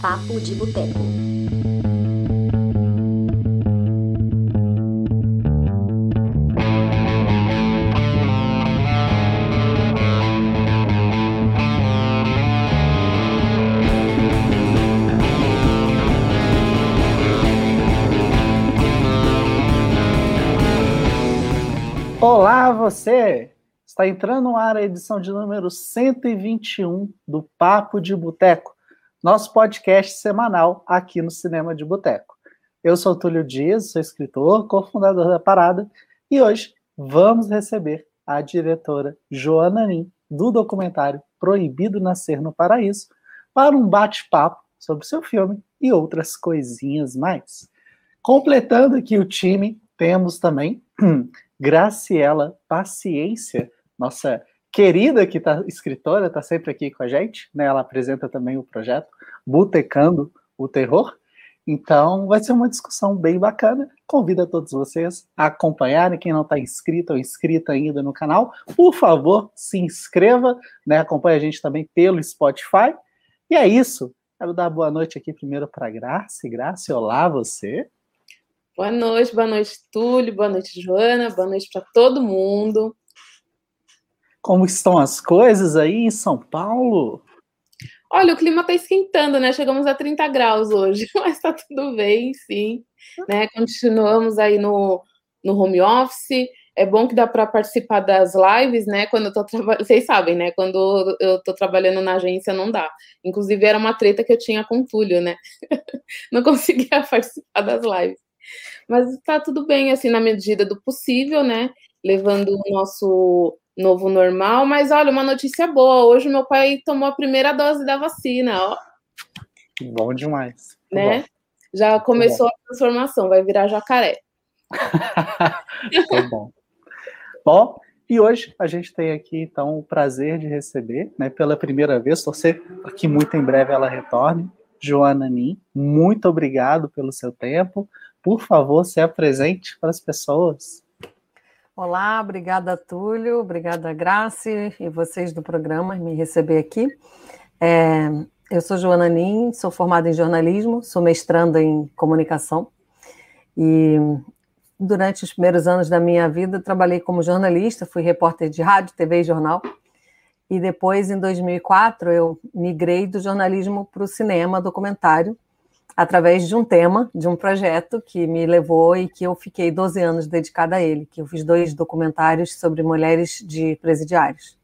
Papo de Boteco. Olá, você! Está entrando no ar a edição de número 121 do Papo de Boteco, nosso podcast semanal aqui no Cinema de Boteco. Eu sou Túlio Dias, sou escritor, cofundador da parada, e hoje vamos receber a diretora Joana Nin, do documentário Proibido Nascer no Paraíso, para um bate-papo sobre seu filme e outras coisinhas mais. Completando aqui o time, temos também Graciela Paciência, nossa querida que tá escritora, está sempre aqui com a gente, né? Ela apresenta também o projeto Botecando o Terror. Então, vai ser uma discussão bem bacana. Convido a todos vocês a acompanharem. Quem não está inscrito ou inscrita ainda no canal, por favor, se inscreva, né? Acompanhe a gente também pelo Spotify. E é isso. Quero dar boa noite aqui primeiro para Graça. Graça, olá você. Boa noite, boa noite, Túlio, boa noite, Joana, boa noite para todo mundo. Como estão as coisas aí em São Paulo? Olha, o clima está esquentando, né? Chegamos a 30 graus hoje, mas está tudo bem, sim. Né? Continuamos aí no, no home office. É bom que dá para participar das lives, né? Quando eu tô trabalhando. Vocês sabem, né? Quando eu tô trabalhando na agência, não dá. Inclusive, era uma treta que eu tinha com o Túlio, né? não conseguia participar das lives. Mas está tudo bem, assim, na medida do possível, né? Levando o nosso novo normal. Mas olha, uma notícia boa: hoje meu pai tomou a primeira dose da vacina, ó. Bom demais. Né? Bom. Já começou a transformação, vai virar jacaré. tá bom. Bom, e hoje a gente tem aqui, então, o prazer de receber, né, pela primeira vez, torcer que muito em breve ela retorne, Joana Nin. Muito obrigado pelo seu tempo, por favor, se apresente para as pessoas. Olá, obrigada, Túlio, obrigada, Grace e vocês do programa me receber aqui. É, eu sou Joana Nin, sou formada em jornalismo, sou mestranda em comunicação e durante os primeiros anos da minha vida trabalhei como jornalista, fui repórter de rádio, TV e jornal. E depois, em 2004, eu migrei do jornalismo para o cinema, documentário, através de um tema, de um projeto que me levou e que eu fiquei 12 anos dedicada a ele, que eu fiz dois documentários sobre mulheres de presidiários.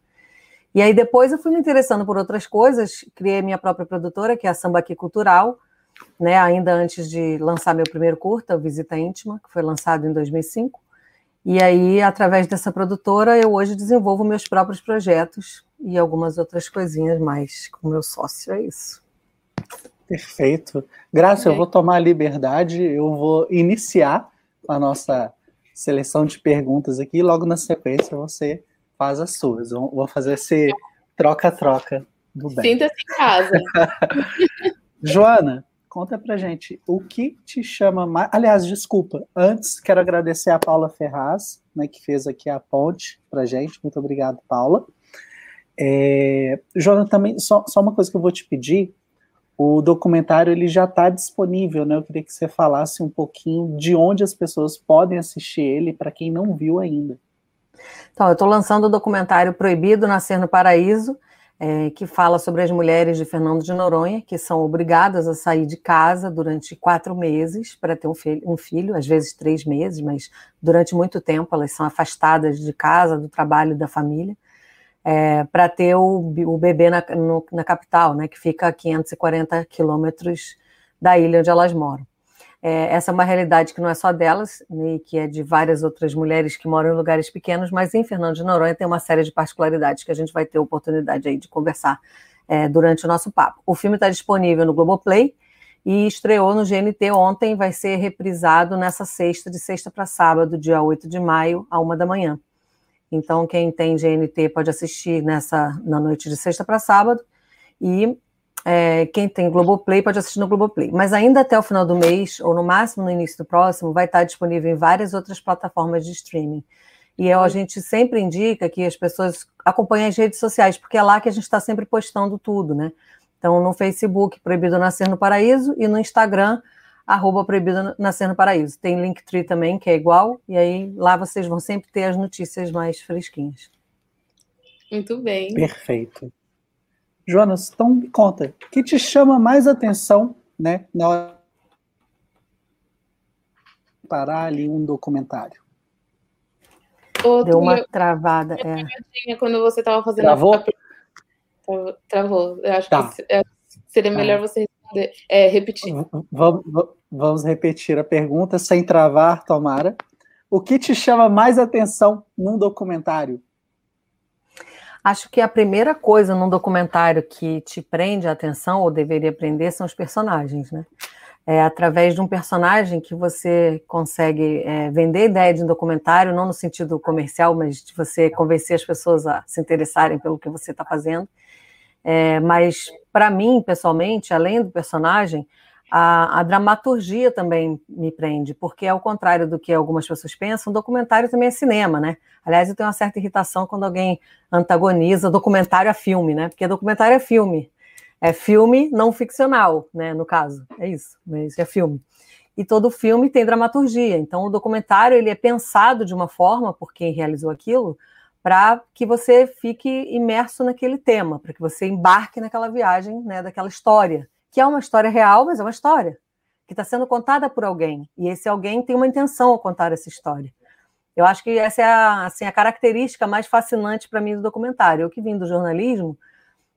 E aí depois eu fui me interessando por outras coisas, criei minha própria produtora, que é a Sambaqui Cultural, né, ainda antes de lançar meu primeiro curta, Visita Íntima, que foi lançado em 2005. E aí, através dessa produtora, eu hoje desenvolvo meus próprios projetos e algumas outras coisinhas mais com meu sócio, é isso. Perfeito. Graça, okay. eu vou tomar a liberdade, eu vou iniciar a nossa seleção de perguntas aqui, e logo na sequência você faz as suas. Vou fazer esse troca-troca do bem. Sinta-se em casa. Joana, conta pra gente, o que te chama mais... Aliás, desculpa, antes quero agradecer a Paula Ferraz, né, que fez aqui a ponte pra gente. Muito obrigado, Paula. É... Joana, também, só, só uma coisa que eu vou te pedir, o documentário ele já está disponível, né? Eu queria que você falasse um pouquinho de onde as pessoas podem assistir ele para quem não viu ainda. Então, eu estou lançando o documentário Proibido Nascer no Paraíso, é, que fala sobre as mulheres de Fernando de Noronha, que são obrigadas a sair de casa durante quatro meses para ter um filho, um filho, às vezes três meses, mas durante muito tempo elas são afastadas de casa, do trabalho da família é, para ter o, o bebê na, no, na, capital, né, que fica a 540 quilômetros da ilha onde elas moram. É, essa é uma realidade que não é só delas, né, que é de várias outras mulheres que moram em lugares pequenos, mas em Fernando de Noronha tem uma série de particularidades que a gente vai ter oportunidade aí de conversar é, durante o nosso papo. O filme está disponível no Globoplay e estreou no GNT ontem, vai ser reprisado nessa sexta, de sexta para sábado, dia 8 de maio, a uma da manhã. Então, quem tem GNT pode assistir nessa na noite de sexta para sábado. E é, quem tem Globoplay pode assistir no Globoplay. Mas ainda até o final do mês, ou no máximo no início do próximo, vai estar disponível em várias outras plataformas de streaming. E a gente sempre indica que as pessoas acompanhem as redes sociais, porque é lá que a gente está sempre postando tudo, né? Então, no Facebook, Proibido Nascer no Paraíso, e no Instagram, arroba Proibido Nascer no Paraíso. Tem Linktree também, que é igual, e aí lá vocês vão sempre ter as notícias mais fresquinhas. Muito bem. Perfeito. Jonas, então me conta, o que te chama mais atenção, né, na hora de parar ali um documentário? Outro, Deu uma travada. É. Quando você estava fazendo Travou? A... Travou. Eu acho tá. que é, seria melhor tá. você é, repetir. Vamos, vamos repetir a pergunta sem travar, tomara. O que te chama mais atenção num documentário? Acho que a primeira coisa num documentário que te prende a atenção, ou deveria prender, são os personagens, né? É através de um personagem que você consegue é, vender a ideia de um documentário, não no sentido comercial, mas de você convencer as pessoas a se interessarem pelo que você está fazendo. É, mas, para mim, pessoalmente, além do personagem, a, a, dramaturgia também me prende, porque ao contrário do que algumas pessoas pensam, documentário também é cinema, né? Aliás, eu tenho uma certa irritação quando alguém antagoniza documentário a filme, né? Porque documentário é filme. É filme não ficcional, né? No caso, é isso, mas é filme. E todo filme tem dramaturgia. Então, o documentário ele é pensado de uma forma por quem realizou aquilo, para que você fique imerso naquele tema, para que você embarque naquela viagem, né? Daquela história que é uma história real, mas é uma história que está sendo contada por alguém. E esse alguém tem uma intenção ao contar essa história. Eu acho que essa é a, assim, a característica mais fascinante para mim do documentário. Eu que vim do jornalismo,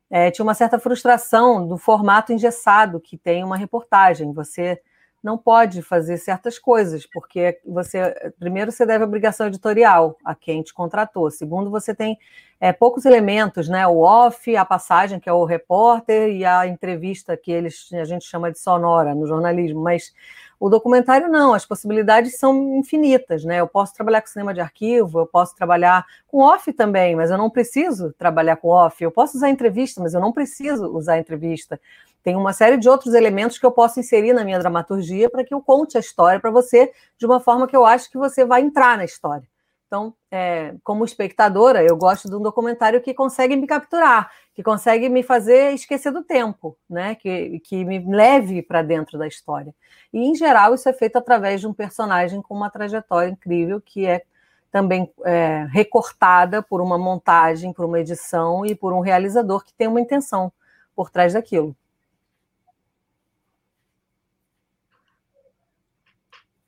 é, tinha uma certa frustração do formato engessado que tem uma reportagem. Você não pode fazer certas coisas, porque você, primeiro, você deve obrigação editorial a quem te contratou. Segundo, você tem é, poucos elementos, né? O off, a passagem, que é o repórter, e a entrevista, que eles, a gente chama de sonora no jornalismo, mas o documentário não, as possibilidades são infinitas, né? Eu posso trabalhar com cinema de arquivo, eu posso trabalhar com off também, mas eu não preciso trabalhar com off. Eu posso usar entrevista, mas eu não preciso usar entrevista. Tem uma série de outros elementos que eu posso inserir na minha dramaturgia para que eu conte a história para você de uma forma que eu acho que você vai entrar na história. Então, é, como espectadora, eu gosto de um documentário que consegue me capturar, que consegue me fazer esquecer do tempo, né? que, que me leve para dentro da história. E, em geral, isso é feito através de um personagem com uma trajetória incrível, que é também é, recortada por uma montagem, por uma edição e por um realizador que tem uma intenção por trás daquilo.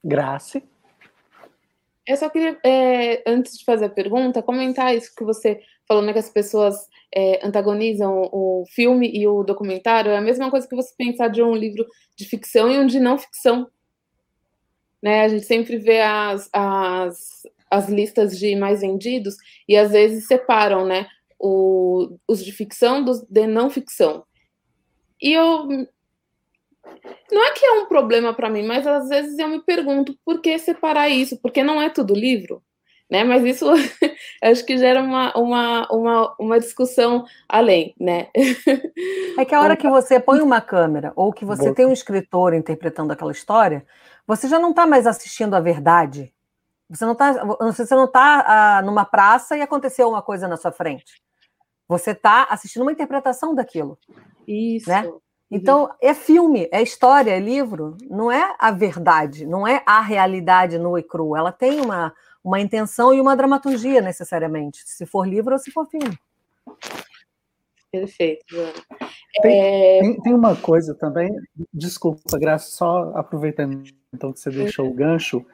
Graça. Eu só queria, é, antes de fazer a pergunta, comentar isso que você falou, né, que as pessoas é, antagonizam o filme e o documentário. É a mesma coisa que você pensar de um livro de ficção e um de não ficção. Né? A gente sempre vê as, as, as listas de mais vendidos e às vezes separam né, o, os de ficção dos de não ficção. E eu não é que é um problema para mim, mas às vezes eu me pergunto por que separar isso, porque não é tudo livro, né? Mas isso acho que gera uma, uma, uma, uma discussão além, né? É que a hora que você põe uma câmera ou que você tem um escritor interpretando aquela história, você já não está mais assistindo a verdade. Você não está, você não está ah, numa praça e aconteceu uma coisa na sua frente. Você está assistindo uma interpretação daquilo. Isso. Né? Então, é filme, é história, é livro, não é a verdade, não é a realidade nua e crua. Ela tem uma, uma intenção e uma dramaturgia, necessariamente, se for livro ou se for filme. Perfeito, Joana. Tem, é... tem, tem, uma coisa também, desculpa, Graça, só aproveitando então que você deixou o gancho,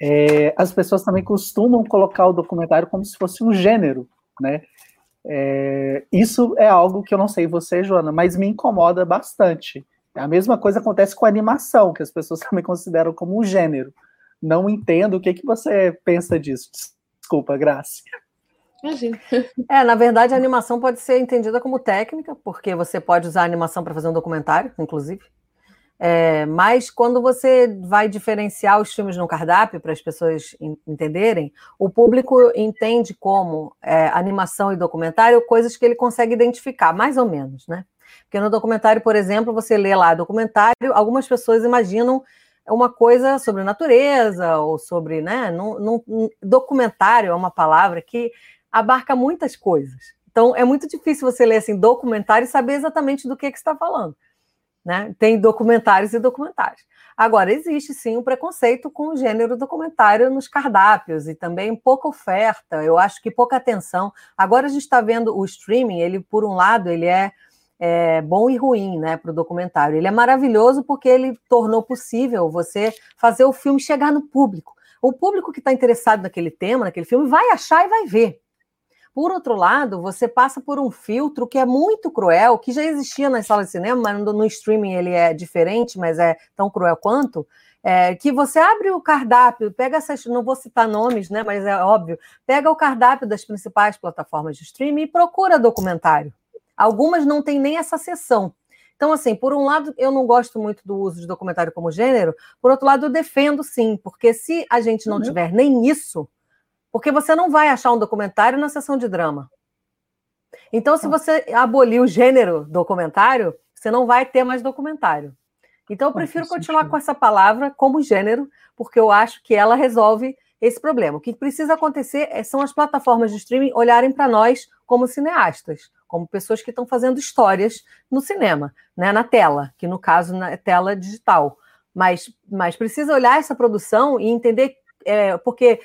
é, as pessoas também costumam colocar o documentário como se fosse um gênero, né? É, isso é algo que eu não sei você, Joana, mas me incomoda bastante. A mesma coisa acontece com a animação, que as pessoas também consideram como um gênero. Não entendo o que, que você pensa disso. Desculpa, Graça. Imagina. É, na verdade, a animação pode ser entendida como técnica, porque você pode usar a animação para fazer um documentário, inclusive. É, mas quando você vai diferenciar os filmes no cardápio para as pessoas entenderem, o público entende como é, animação e documentário coisas que ele consegue identificar, mais ou menos, né? Porque no documentário, por exemplo, você lê lá documentário, algumas pessoas imaginam uma coisa sobre natureza ou sobre, né? Num, num, documentário é uma palavra que abarca muitas coisas. Então, é muito difícil você ler assim, documentário e saber exatamente do que, que está falando. Né? Tem documentários e documentários. Agora, existe sim um preconceito com o gênero documentário nos cardápios e também pouca oferta, eu acho que pouca atenção. Agora a gente está vendo o streaming, ele, por um lado, ele é, é bom e ruim né, para o documentário. Ele é maravilhoso porque ele tornou possível você fazer o filme chegar no público. O público que está interessado naquele tema, naquele filme, vai achar e vai ver. Por outro lado, você passa por um filtro que é muito cruel, que já existia nas salas de cinema, mas no, streaming ele é diferente, mas é tão cruel quanto. É, que você abre o cardápio, pega essas, não vou citar nomes, né, mas é óbvio, pega o cardápio das principais plataformas de streaming e procura documentário. Algumas não têm nem essa sessão. Então, assim, por um lado, eu não gosto muito do uso de documentário como gênero, por outro lado, eu defendo sim, porque se a gente não uhum. tiver nem isso, porque você não vai achar um documentário na sessão de drama. Então, se você abolir o gênero documentário, você não vai ter mais documentário. Então, eu prefiro continuar com essa palavra como gênero, porque eu acho que ela resolve esse problema. O que precisa acontecer é, são as plataformas de streaming olharem para nós como cineastas, como pessoas que estão fazendo histórias no cinema, né, na tela, que no caso na tela digital. Mas, mas precisa olhar essa produção e entender, é, porque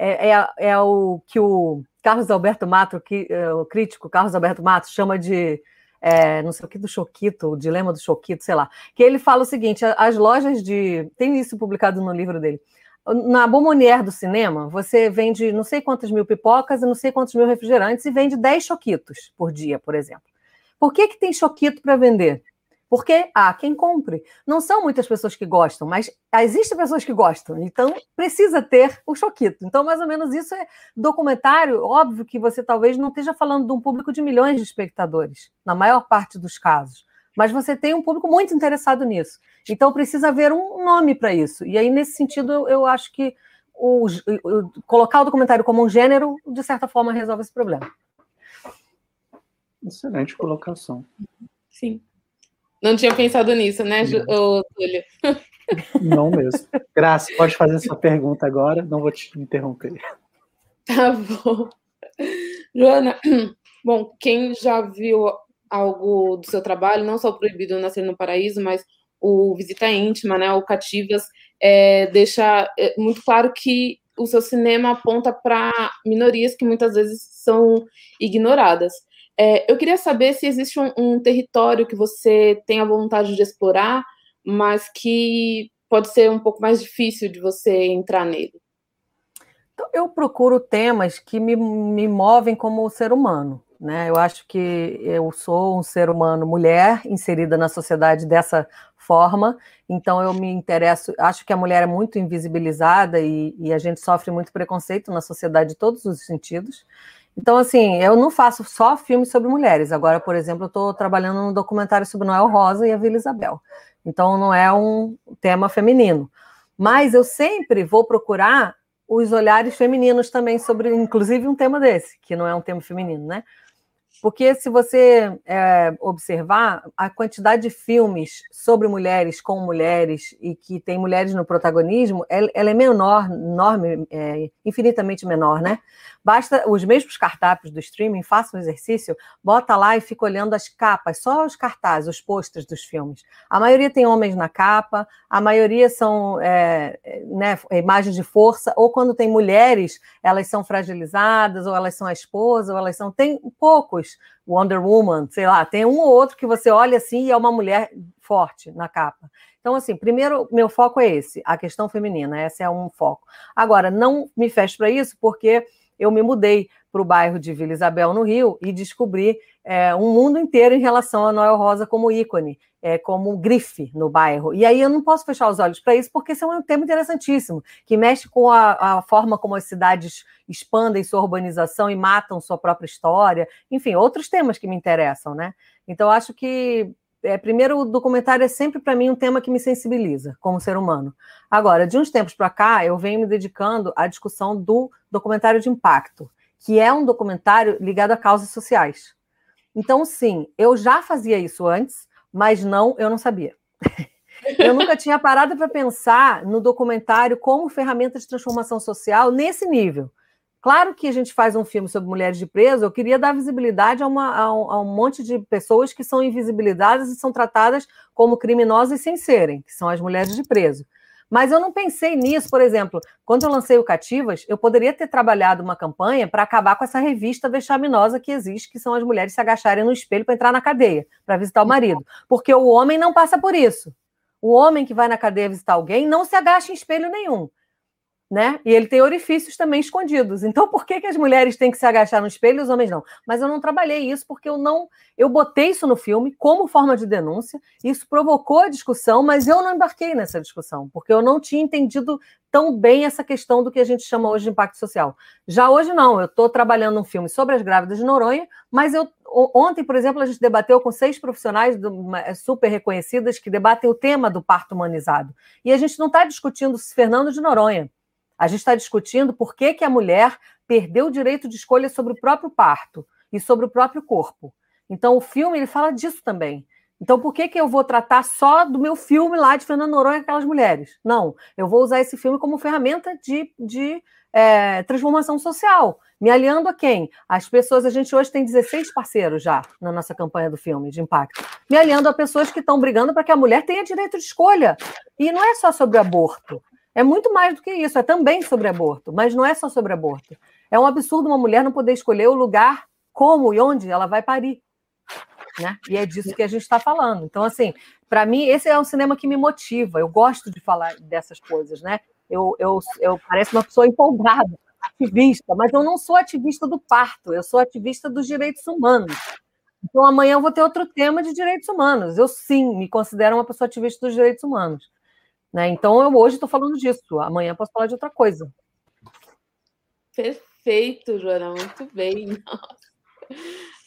é, é, é, o que o Carlos Alberto Mato, que, é, o crítico Carlos Alberto Mato, chama de é, não sei o que do Choquito, o dilema do Choquito, sei lá, que ele fala o seguinte: as lojas de. Tem isso publicado no livro dele. Na Bombonier do cinema, você vende não sei quantas mil pipocas e não sei quantos mil refrigerantes e vende 10 choquitos por dia, por exemplo. Por que, que tem choquito para vender? Porque há quem compre. Não são muitas pessoas que gostam, mas existem pessoas que gostam. Então, precisa ter o choquito. Então, mais ou menos isso é documentário. Óbvio que você talvez não esteja falando de um público de milhões de espectadores, na maior parte dos casos. Mas você tem um público muito interessado nisso. Então, precisa haver um nome para isso. E aí, nesse sentido, eu, eu acho que o, o, colocar o documentário como um gênero, de certa forma, resolve esse problema. Excelente colocação. Sim. Não tinha pensado nisso, né, Túlio? Não mesmo. Graça, pode fazer sua pergunta agora, não vou te interromper. Tá bom. Joana, bom, quem já viu algo do seu trabalho, não só Proibido Nascer no Paraíso, mas o Visita Íntima, né, o Cativas, é, deixa é, muito claro que o seu cinema aponta para minorias que muitas vezes são ignoradas. É, eu queria saber se existe um, um, território que você tem a vontade de explorar, mas que pode ser um pouco mais difícil de você entrar nele. Então, eu procuro temas que me, me movem como ser humano. Né? Eu acho que eu sou um ser humano mulher inserida na sociedade dessa forma, então eu me interesso. Acho que a mulher é muito invisibilizada e, e a gente sofre muito preconceito na sociedade de todos os sentidos. Então, assim, eu não faço só filmes sobre mulheres. Agora, por exemplo, eu estou trabalhando num documentário sobre Noel Rosa e a Vila Isabel. Então, não é um tema feminino. Mas eu sempre vou procurar os olhares femininos também sobre, inclusive, um tema desse, que não é um tema feminino, né? Porque se você é, observar a quantidade de filmes sobre mulheres, com mulheres, e que tem mulheres no protagonismo, ela, é menor, enorme, é, infinitamente menor, né? Basta os mesmos cartápios do streaming, faça um exercício, bota lá e fica olhando as capas, só os cartazes, os posters dos filmes. A maioria tem homens na capa, a maioria são é, né, imagens de força, ou quando tem mulheres, elas são fragilizadas, ou elas são a esposa, ou elas são. Tem poucos Wonder Woman, sei lá, tem um ou outro que você olha assim e é uma mulher forte na capa. Então, assim, primeiro, meu foco é esse, a questão feminina, esse é um foco. Agora, não me fecho para isso, porque eu me mudei para o bairro de Vila Isabel, no Rio, e descobri é, um mundo inteiro em relação a Noel Rosa como ícone, é, como grife no bairro. E aí eu não posso fechar os olhos para isso, porque esse é um tema interessantíssimo, que mexe com a, a, forma como as cidades expandem sua urbanização e matam sua própria história. Enfim, outros temas que me interessam, né? Então, acho que é, primeiro, o documentário é sempre para mim um tema que me sensibiliza como ser humano. Agora, de uns tempos para cá, eu venho me dedicando à discussão do documentário de impacto, que é um documentário ligado a causas sociais. Então, sim, eu já fazia isso antes, mas não, eu não sabia. eu nunca tinha parado para pensar no documentário como ferramenta de transformação social nesse nível. Claro que a gente faz um filme sobre mulheres de preso, eu queria dar visibilidade a, uma, a, um, a um monte de pessoas que são invisibilizadas e são tratadas como criminosas sem serem, que são as mulheres de preso. Mas eu não pensei nisso, por exemplo, quando eu lancei o Cativas, eu poderia ter trabalhado uma campanha para acabar com essa revista vexaminosa que existe, que são as mulheres se agacharem no espelho para entrar na cadeia, para visitar o marido. Porque o homem não passa por isso. O homem que vai na cadeia visitar alguém não se agacha em espelho nenhum né? E ele tem orifícios também escondidos. Então, por que, que as mulheres têm que se agachar no espelho e os homens não? Mas eu não trabalhei isso porque eu não. Eu botei isso no filme como forma de denúncia, isso provocou a discussão, mas eu não embarquei nessa discussão, porque eu não tinha entendido tão bem essa questão do que a gente chama hoje de impacto social. Já hoje, não. Eu estou trabalhando um filme sobre as grávidas de Noronha, mas eu. Ontem, por exemplo, a gente debateu com seis profissionais super reconhecidas que debatem o tema do parto humanizado. E a gente não está discutindo Fernando de Noronha. A gente está discutindo por que, que a mulher perdeu o direito de escolha sobre o próprio parto e sobre o próprio corpo. Então, o filme ele fala disso também. Então, por que, que eu vou tratar só do meu filme lá de Fernando Noronha e aquelas mulheres? Não, eu vou usar esse filme como ferramenta de, de é, transformação social. Me aliando a quem? As pessoas, a gente hoje tem 16 parceiros já na nossa campanha do filme de impacto. Me aliando a pessoas que estão brigando para que a mulher tenha direito de escolha. E não é só sobre aborto. É muito mais do que isso, é também sobre aborto, mas não é só sobre aborto. É um absurdo uma mulher não poder escolher o lugar, como e onde ela vai parir. Né? E é disso que a gente está falando. Então, assim, para mim, esse é um cinema que me motiva. Eu gosto de falar dessas coisas, né? Eu, eu, eu pareço uma pessoa empolgada, ativista, mas eu não sou ativista do parto, eu sou ativista dos direitos humanos. Então, amanhã eu vou ter outro tema de direitos humanos. Eu, sim, me considero uma pessoa ativista dos direitos humanos. Né? Então, eu hoje estou falando disso, amanhã posso falar de outra coisa. Perfeito, Joana, muito bem. Nossa.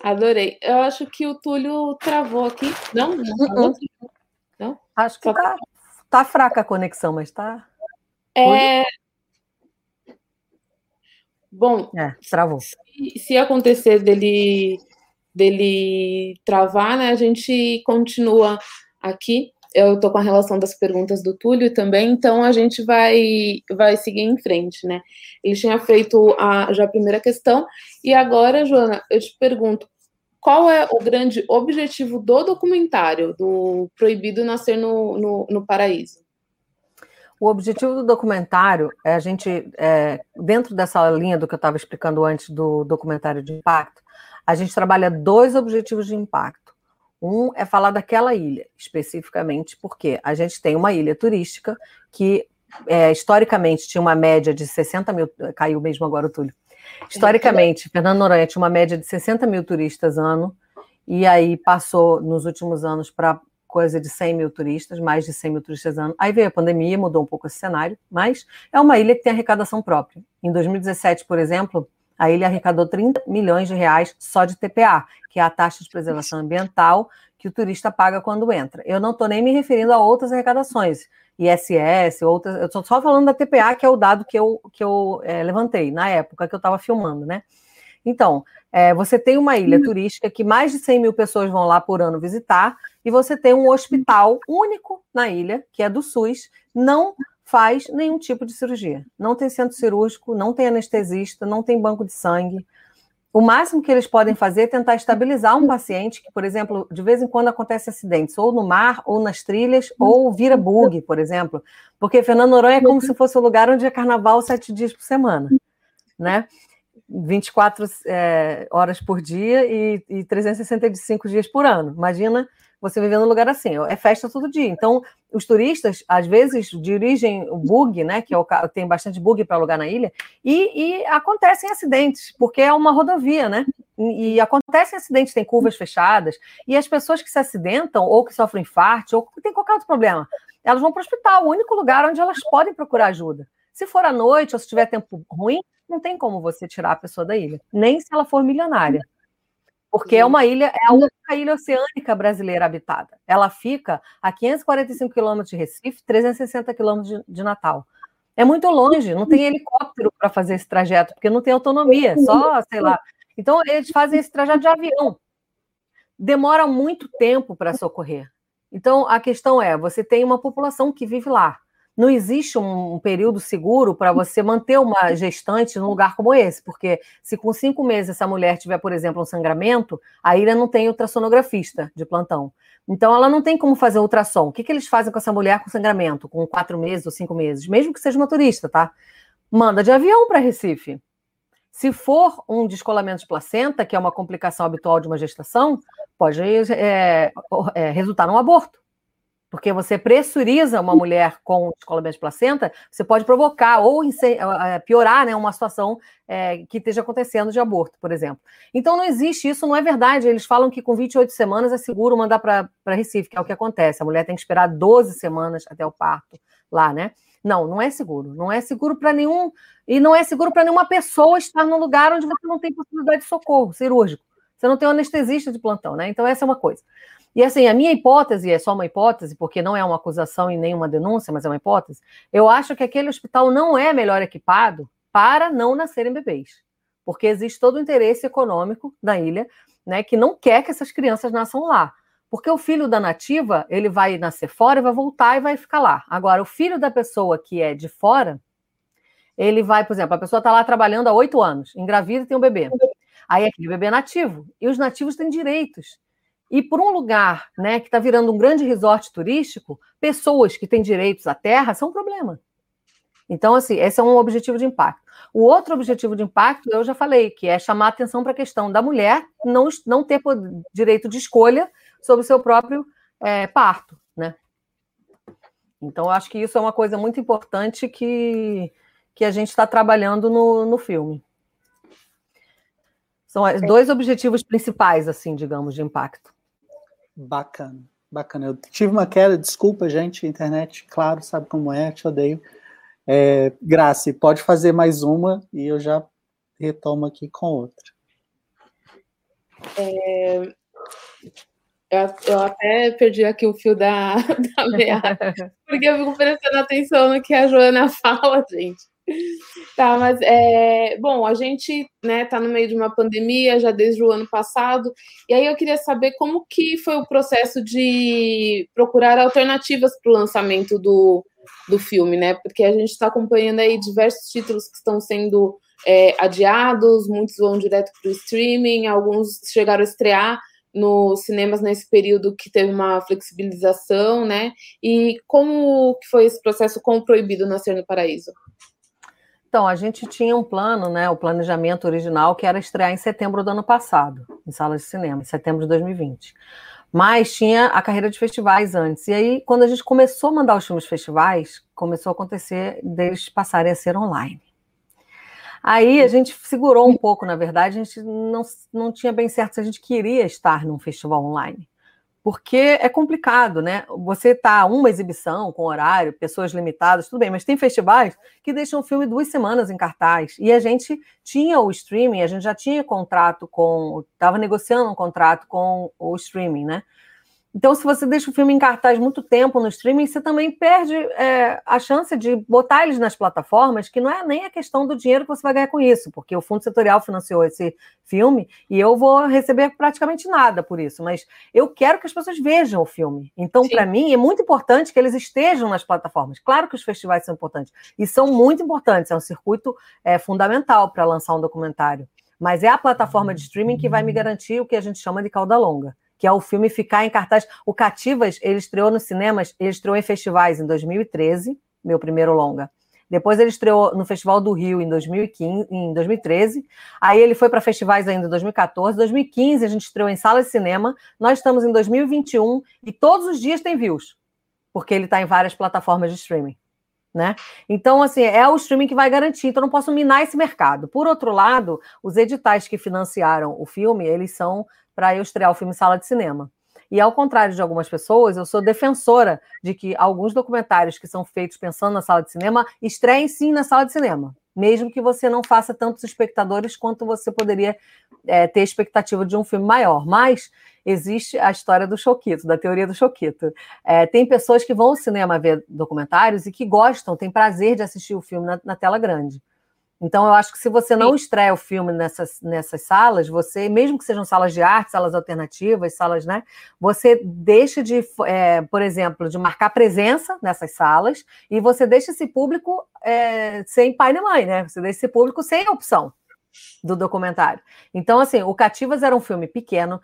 Adorei. Eu acho que o Túlio travou aqui. Não? Não? Uhum. não? Acho que está tá fraca a conexão, mas está. É. Bom, é, travou. Se, se, acontecer dele, dele travar, né, a gente continua aqui eu estou com a relação das perguntas do Túlio também, então a gente vai, vai seguir em frente, né? Ele tinha feito a, já a primeira questão, e agora, Joana, eu te pergunto, qual é o grande objetivo do documentário, do Proibido Nascer no, no, no Paraíso? O objetivo do documentário é a gente, é, dentro dessa linha do que eu estava explicando antes do documentário de impacto, a gente trabalha dois objetivos de impacto. Um é falar daquela ilha, especificamente, porque a gente tem uma ilha turística que é, historicamente tinha uma média de 60 mil. Caiu mesmo agora o Túlio. Historicamente, Fernando Noronha tinha uma média de 60 mil turistas ano, e aí passou nos últimos anos para coisa de 100 mil turistas, mais de 100 mil turistas ano. Aí veio a pandemia, mudou um pouco esse cenário, mas é uma ilha que tem arrecadação própria. Em 2017, por exemplo, a ilha arrecadou 30 milhões de reais só de TPA, que é a taxa de preservação ambiental que o turista paga quando entra. Eu não estou nem me referindo a outras arrecadações, ISS, outras. Eu estou só falando da TPA, que é o dado que eu, que eu é, levantei na época que eu estava filmando, né? Então, é, você tem uma ilha uhum. turística que mais de 100 mil pessoas vão lá por ano visitar, e você tem um hospital único na ilha, que é do SUS, não faz nenhum tipo de cirurgia. Não tem centro cirúrgico, não tem anestesista, não tem banco de sangue. O máximo que eles podem fazer é tentar estabilizar um paciente que, por exemplo, de vez em quando acontece acidentes, ou no mar, ou nas trilhas, ou vira bug, por exemplo. Porque Fernando Noronha é como se fosse o lugar onde é carnaval sete dias por semana, né? 24 é, horas por dia e, e 365 dias por ano. Imagina você viver num lugar assim, é festa todo dia. Então, os turistas, às vezes, dirigem o bug, né, que é o, tem bastante bug para alugar na ilha, e, e, acontecem acidentes, porque é uma rodovia, né? E, e, acontecem acidentes, tem curvas fechadas, e as pessoas que se acidentam, ou que sofrem infarto, ou que tem qualquer outro problema, elas vão para o hospital, o único lugar onde elas podem procurar ajuda. Se for à noite ou se tiver tempo ruim, não tem como você tirar a pessoa da ilha, nem se ela for milionária. Porque é uma ilha, é a única ilha oceânica brasileira habitada. Ela fica a 545 quilômetros de Recife, 360 quilômetros de, de Natal. É muito longe, não tem helicóptero para fazer esse trajeto, porque não tem autonomia, só, sei lá. Então, eles fazem esse trajeto de avião. Demora muito tempo para socorrer. Então, a questão é: você tem uma população que vive lá. Não existe um, período seguro para você manter uma gestante num lugar como esse, porque se com cinco meses essa mulher tiver, por exemplo, um sangramento, a ilha não tem ultrassonografista de plantão. Então ela não tem como fazer ultrassom. O que, que eles fazem com essa mulher com sangramento, com quatro meses ou cinco meses, mesmo que seja uma turista, tá? Manda de avião para Recife. Se for um descolamento de placenta, que é uma complicação habitual de uma gestação, pode é, é, resultar num aborto. Porque você pressuriza uma mulher com descolamento de placenta, você pode provocar ou piorar né, uma situação é, que esteja acontecendo de aborto, por exemplo. Então não existe isso, não é verdade. Eles falam que com 28 semanas é seguro mandar para Recife, que é o que acontece. A mulher tem que esperar 12 semanas até o parto lá, né? Não, não é seguro. Não é seguro para nenhum. E não é seguro para nenhuma pessoa estar num lugar onde você não tem possibilidade de socorro cirúrgico. Você não tem um anestesista de plantão, né? Então, essa é uma coisa. E assim, a minha hipótese, é só uma hipótese, porque não é uma acusação e nem uma denúncia, mas é uma hipótese, eu acho que aquele hospital não é melhor equipado para não nascerem bebês. Porque existe todo o interesse econômico da ilha, né, que não quer que essas crianças nasçam lá. Porque o filho da nativa, ele vai nascer fora, vai voltar e vai ficar lá. Agora, o filho da pessoa que é de fora, ele vai, por exemplo, a pessoa está lá trabalhando há oito anos, engravida e tem um bebê. Aí aquele bebê é nativo. E os nativos têm direitos. E por um lugar né, que está virando um grande resort turístico, pessoas que têm direitos à terra são um problema. Então, assim, esse é um objetivo de impacto. O outro objetivo de impacto, eu já falei, que é chamar atenção para a questão da mulher não, não ter direito de escolha sobre o seu próprio é, parto, né? Então, eu acho que isso é uma coisa muito importante que, que a gente está trabalhando no, no filme. São dois objetivos principais, assim, digamos, de impacto. Bacana, bacana. Eu tive uma queda, desculpa, gente, internet, claro, sabe como é, te odeio. É, Grace, pode fazer mais uma e eu já retomo aqui com outra. É, eu, eu, até perdi aqui o fio da, da meada, porque eu fico prestando atenção no que a Joana fala, gente. Tá, mas é, bom, a gente né, tá no meio de uma pandemia já desde o ano passado, e aí eu queria saber como que foi o processo de procurar alternativas para o lançamento do, do filme, né? Porque a gente está acompanhando aí diversos títulos que estão sendo é, adiados, muitos vão direto para o streaming, alguns chegaram a estrear nos cinemas nesse período que teve uma flexibilização, né? E como que foi esse processo com o Proibido Nascer no Paraíso? Então, a gente tinha um plano, né, o planejamento original, que era estrear em setembro do ano passado, em salas de cinema, em setembro de 2020. Mas tinha a carreira de festivais antes. E aí, quando a gente começou a mandar os filmes festivais, começou a acontecer deles passarem a ser online. Aí a gente segurou um pouco, na verdade, a gente não, não tinha bem certo se a gente queria estar num festival online porque é complicado, né? Você tá uma exibição com horário, pessoas limitadas, tudo bem, mas tem festivais que deixam o filme duas semanas em cartaz. E a gente tinha o streaming, a gente já tinha contrato com, estava negociando um contrato com o streaming, né? Então, se você deixa o filme em cartaz muito tempo no streaming, você também perde é, a chance de botar eles nas plataformas, que não é nem a questão do dinheiro que você vai ganhar com isso, porque o Fundo Setorial financiou esse filme e eu vou receber praticamente nada por isso, mas eu quero que as pessoas vejam o filme. Então, para mim, é muito importante que eles estejam nas plataformas. Claro que os festivais são importantes, e são muito importantes, é um circuito é, fundamental para lançar um documentário. Mas é a plataforma de streaming que vai me garantir o que a gente chama de cauda longa que é o filme ficar em cartaz. O Cativas, ele estreou nos cinemas, ele estreou em festivais em 2013, meu primeiro longa. Depois ele estreou no Festival do Rio em 2015, em 2013. Aí ele foi para festivais ainda em 2014. 2015 a gente estreou em sala de cinema. Nós estamos em 2021 e todos os dias tem views, porque ele está em várias plataformas de streaming. Né? Então, assim, é o streaming que vai garantir, então não posso minar esse mercado. Por outro lado, os editais que financiaram o filme, eles são para eu estrear o filme em sala de cinema. E ao contrário de algumas pessoas, eu sou defensora de que alguns documentários que são feitos pensando na sala de cinema estreiem sim na sala de cinema, mesmo que você não faça tantos espectadores quanto você poderia é, ter expectativa de um filme maior. Mas existe a história do Choquito, da teoria do Choquito. É, tem pessoas que vão ao cinema ver documentários e que gostam, têm prazer de assistir o filme na, na tela grande. Então, eu acho que se você não estreia o filme nessas, nessas salas, você, mesmo que sejam salas de arte, salas alternativas, salas, né? Você deixa de, é, por exemplo, de marcar presença nessas salas e você deixa esse público é, sem pai nem mãe, né? Você deixa esse público sem opção do documentário. Então, assim, o Cativas era um filme pequeno,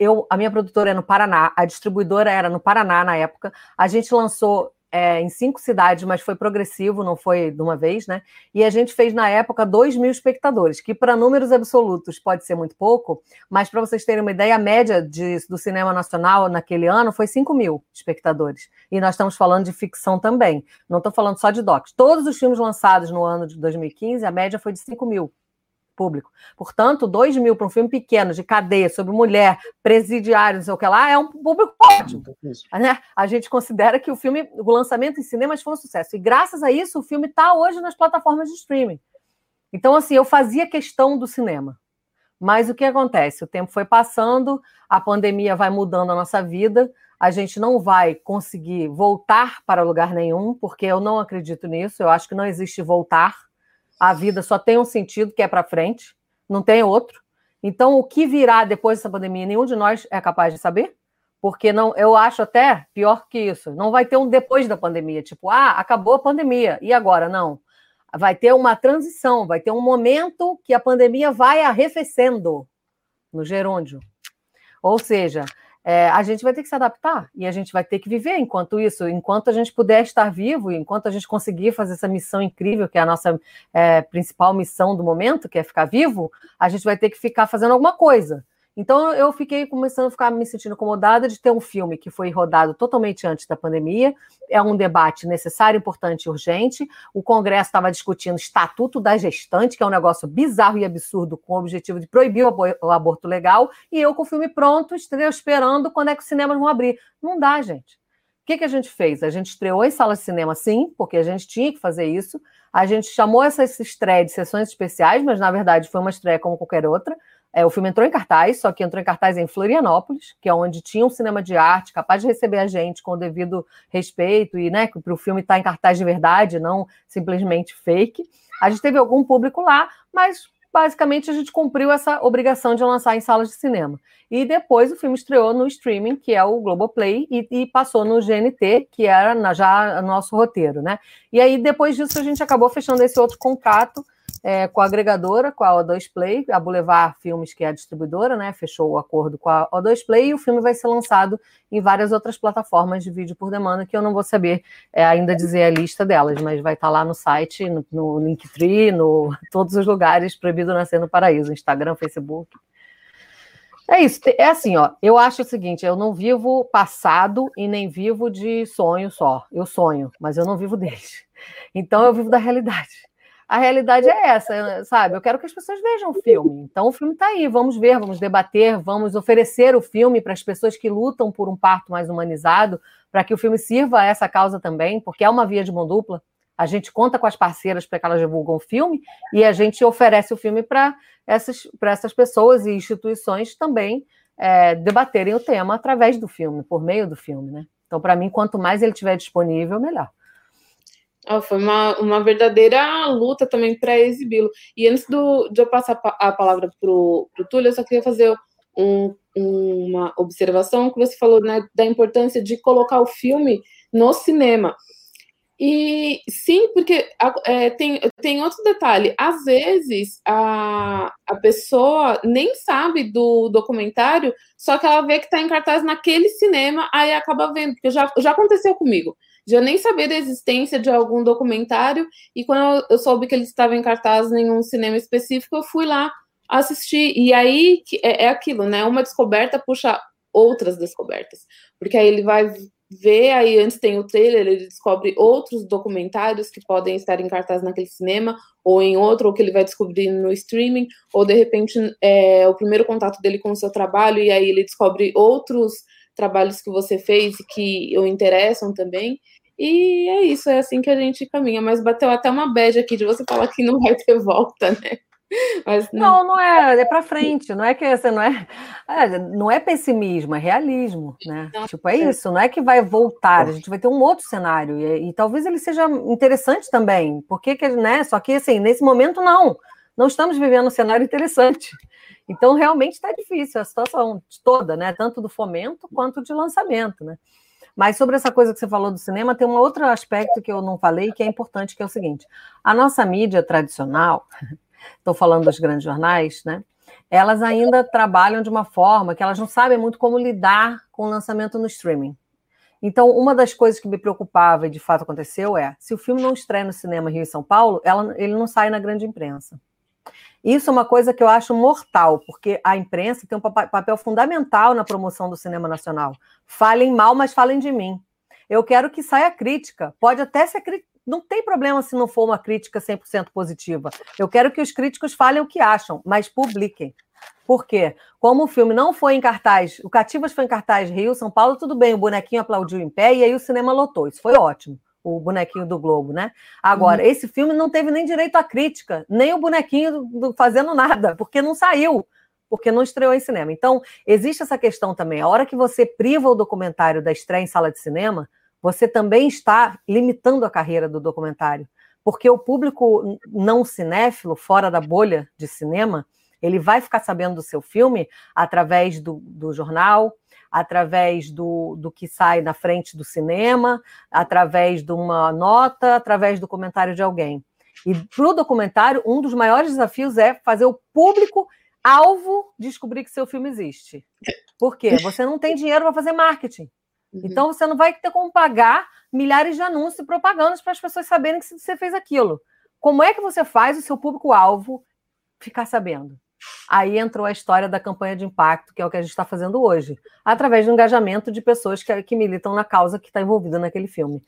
eu, a minha produtora é no Paraná, a distribuidora era no Paraná na época. A gente lançou é, em cinco cidades, mas foi progressivo, não foi de uma vez, né? E a gente fez na época 2 mil espectadores, que para números absolutos pode ser muito pouco, mas para vocês terem uma ideia, a média de, do cinema nacional naquele ano foi 5 mil espectadores. E nós estamos falando de ficção também, não estou falando só de docs. Todos os filmes lançados no ano de 2015, a média foi de 5 mil público. Portanto, 2 mil para um filme pequeno, de cadeia, sobre mulher, presidiário, não sei o que lá, é um público ótimo. Né? A gente considera que o filme, o lançamento em cinemas foi um sucesso. E graças a isso, o filme está hoje nas plataformas de streaming. Então, assim, eu fazia questão do cinema. Mas o que acontece? O tempo foi passando, a pandemia vai mudando a nossa vida, a gente não vai conseguir voltar para lugar nenhum, porque eu não acredito nisso, eu acho que não existe voltar a vida só tem um sentido que é para frente, não tem outro. Então, o que virá depois dessa pandemia, nenhum de nós é capaz de saber, porque não, eu acho até pior que isso. Não vai ter um depois da pandemia, tipo, ah, acabou a pandemia e agora não. Vai ter uma transição, vai ter um momento que a pandemia vai arrefecendo no gerúndio. Ou seja, é, a gente vai ter que se adaptar e a gente vai ter que viver enquanto isso, enquanto a gente puder estar vivo, enquanto a gente conseguir fazer essa missão incrível, que é a nossa é, principal missão do momento, que é ficar vivo, a gente vai ter que ficar fazendo alguma coisa. Então eu fiquei começando a ficar me sentindo incomodada de ter um filme que foi rodado totalmente antes da pandemia. É um debate necessário, importante e urgente. O Congresso estava discutindo o estatuto da gestante, que é um negócio bizarro e absurdo, com o objetivo de proibir o aborto legal. E eu com o filme pronto, esperando quando é que os cinemas vão abrir. Não dá, gente. O que, que a gente fez? A gente estreou em sala de cinema, sim, porque a gente tinha que fazer isso. A gente chamou essa estreia de sessões especiais, mas na verdade foi uma estreia como qualquer outra. É, o filme entrou em cartaz, só que entrou em cartaz em Florianópolis, que é onde tinha um cinema de arte capaz de receber a gente com o devido respeito e, né, para o filme estar tá em cartaz de verdade, não simplesmente fake. A gente teve algum público lá, mas basicamente a gente cumpriu essa obrigação de lançar em salas de cinema. E depois o filme estreou no streaming, que é o Globoplay, e, e passou no GNT, que era na, já nosso roteiro, né? E aí, depois disso, a gente acabou fechando esse outro contrato é, com a agregadora, com a O2 Play, a Boulevard Filmes, que é a distribuidora, né, fechou o acordo com a O2 Play e o filme vai ser lançado em várias outras plataformas de vídeo por demanda, que eu não vou saber é, ainda dizer a lista delas, mas vai estar lá no site, no, no Linktree, no todos os lugares, Proibido Nascer no Paraíso, Instagram, Facebook. É isso, é assim, ó. Eu acho o seguinte: eu não vivo passado e nem vivo de sonho só. Eu sonho, mas eu não vivo deles. Então eu vivo da realidade a realidade é essa, sabe? Eu quero que as pessoas vejam o filme. Então, o filme está aí, vamos ver, vamos debater, vamos oferecer o filme para as pessoas que lutam por um parto mais humanizado, para que o filme sirva a essa causa também, porque é uma via de mão dupla. A gente conta com as parceiras para que elas divulgam o filme e a gente oferece o filme para essas, essas pessoas e instituições também é, debaterem o tema através do filme, por meio do filme, né? Então, para mim, quanto mais ele estiver disponível, melhor. Oh, foi uma, uma verdadeira luta também para exibi-lo. E antes do, de eu passar a palavra para o Túlio, eu só queria fazer um, uma observação que você falou né, da importância de colocar o filme no cinema. E sim, porque é, tem, tem outro detalhe. Às vezes a, a pessoa nem sabe do documentário, só que ela vê que está em cartaz naquele cinema, aí acaba vendo, porque já, já aconteceu comigo eu nem saber da existência de algum documentário, e quando eu soube que ele estava em cartaz em um cinema específico, eu fui lá assistir. E aí é, é aquilo, né? Uma descoberta puxa outras descobertas. Porque aí ele vai ver, aí antes tem o trailer, ele descobre outros documentários que podem estar em cartaz naquele cinema, ou em outro, ou que ele vai descobrir no streaming, ou de repente é o primeiro contato dele com o seu trabalho, e aí ele descobre outros trabalhos que você fez e que o interessam também. E é isso, é assim que a gente caminha. Mas bateu até uma bad aqui de você falar que não vai ter volta, né? Mas, não, não, não é, é para frente, não é que você não é, é, não é pessimismo, é realismo, né? Não, tipo, é, é isso, não é que vai voltar, a gente vai ter um outro cenário, e, e talvez ele seja interessante também, porque, né? Só que assim, nesse momento não, não estamos vivendo um cenário interessante. Então, realmente está difícil a situação toda, né? Tanto do fomento quanto de lançamento, né? Mas sobre essa coisa que você falou do cinema, tem um outro aspecto que eu não falei que é importante, que é o seguinte: a nossa mídia tradicional, estou falando dos grandes jornais, né? Elas ainda trabalham de uma forma que elas não sabem muito como lidar com o lançamento no streaming. Então, uma das coisas que me preocupava e de fato aconteceu é: se o filme não estreia no cinema Rio e São Paulo, ela, ele não sai na grande imprensa. Isso é uma coisa que eu acho mortal, porque a imprensa tem um papel fundamental na promoção do cinema nacional. Falem mal, mas falem de mim. Eu quero que saia crítica. Pode até ser crítica. Não tem problema se não for uma crítica 100% positiva. Eu quero que os críticos falem o que acham, mas publiquem. Por quê? Como o filme não foi em cartaz, o Cativas foi em cartaz Rio, São Paulo, tudo bem, o bonequinho aplaudiu em pé e aí o cinema lotou. Isso foi ótimo o bonequinho do Globo, né? Agora, uhum. esse filme não teve nem direito à crítica, nem o bonequinho do, do, fazendo nada, porque não saiu, porque não estreou em cinema. Então, existe essa questão também. A hora que você priva o documentário da estreia em sala de cinema, você também está limitando a carreira do documentário, porque o público não cinéfilo, fora da bolha de cinema, ele vai ficar sabendo do seu filme através do, do jornal, através do, do que sai na frente do cinema, através de uma nota, através do comentário de alguém. E para o documentário, um dos maiores desafios é fazer o público alvo descobrir que seu filme existe. Por quê? Você não tem dinheiro para fazer marketing. Uhum. Então você não vai ter como pagar milhares de anúncios e propagandas para as pessoas saberem que você fez aquilo. Como é que você faz o seu público-alvo ficar sabendo? Aí entrou a história da campanha de impacto, que é o que a gente está fazendo hoje, através do engajamento de pessoas que, que militam na causa que está envolvida naquele filme.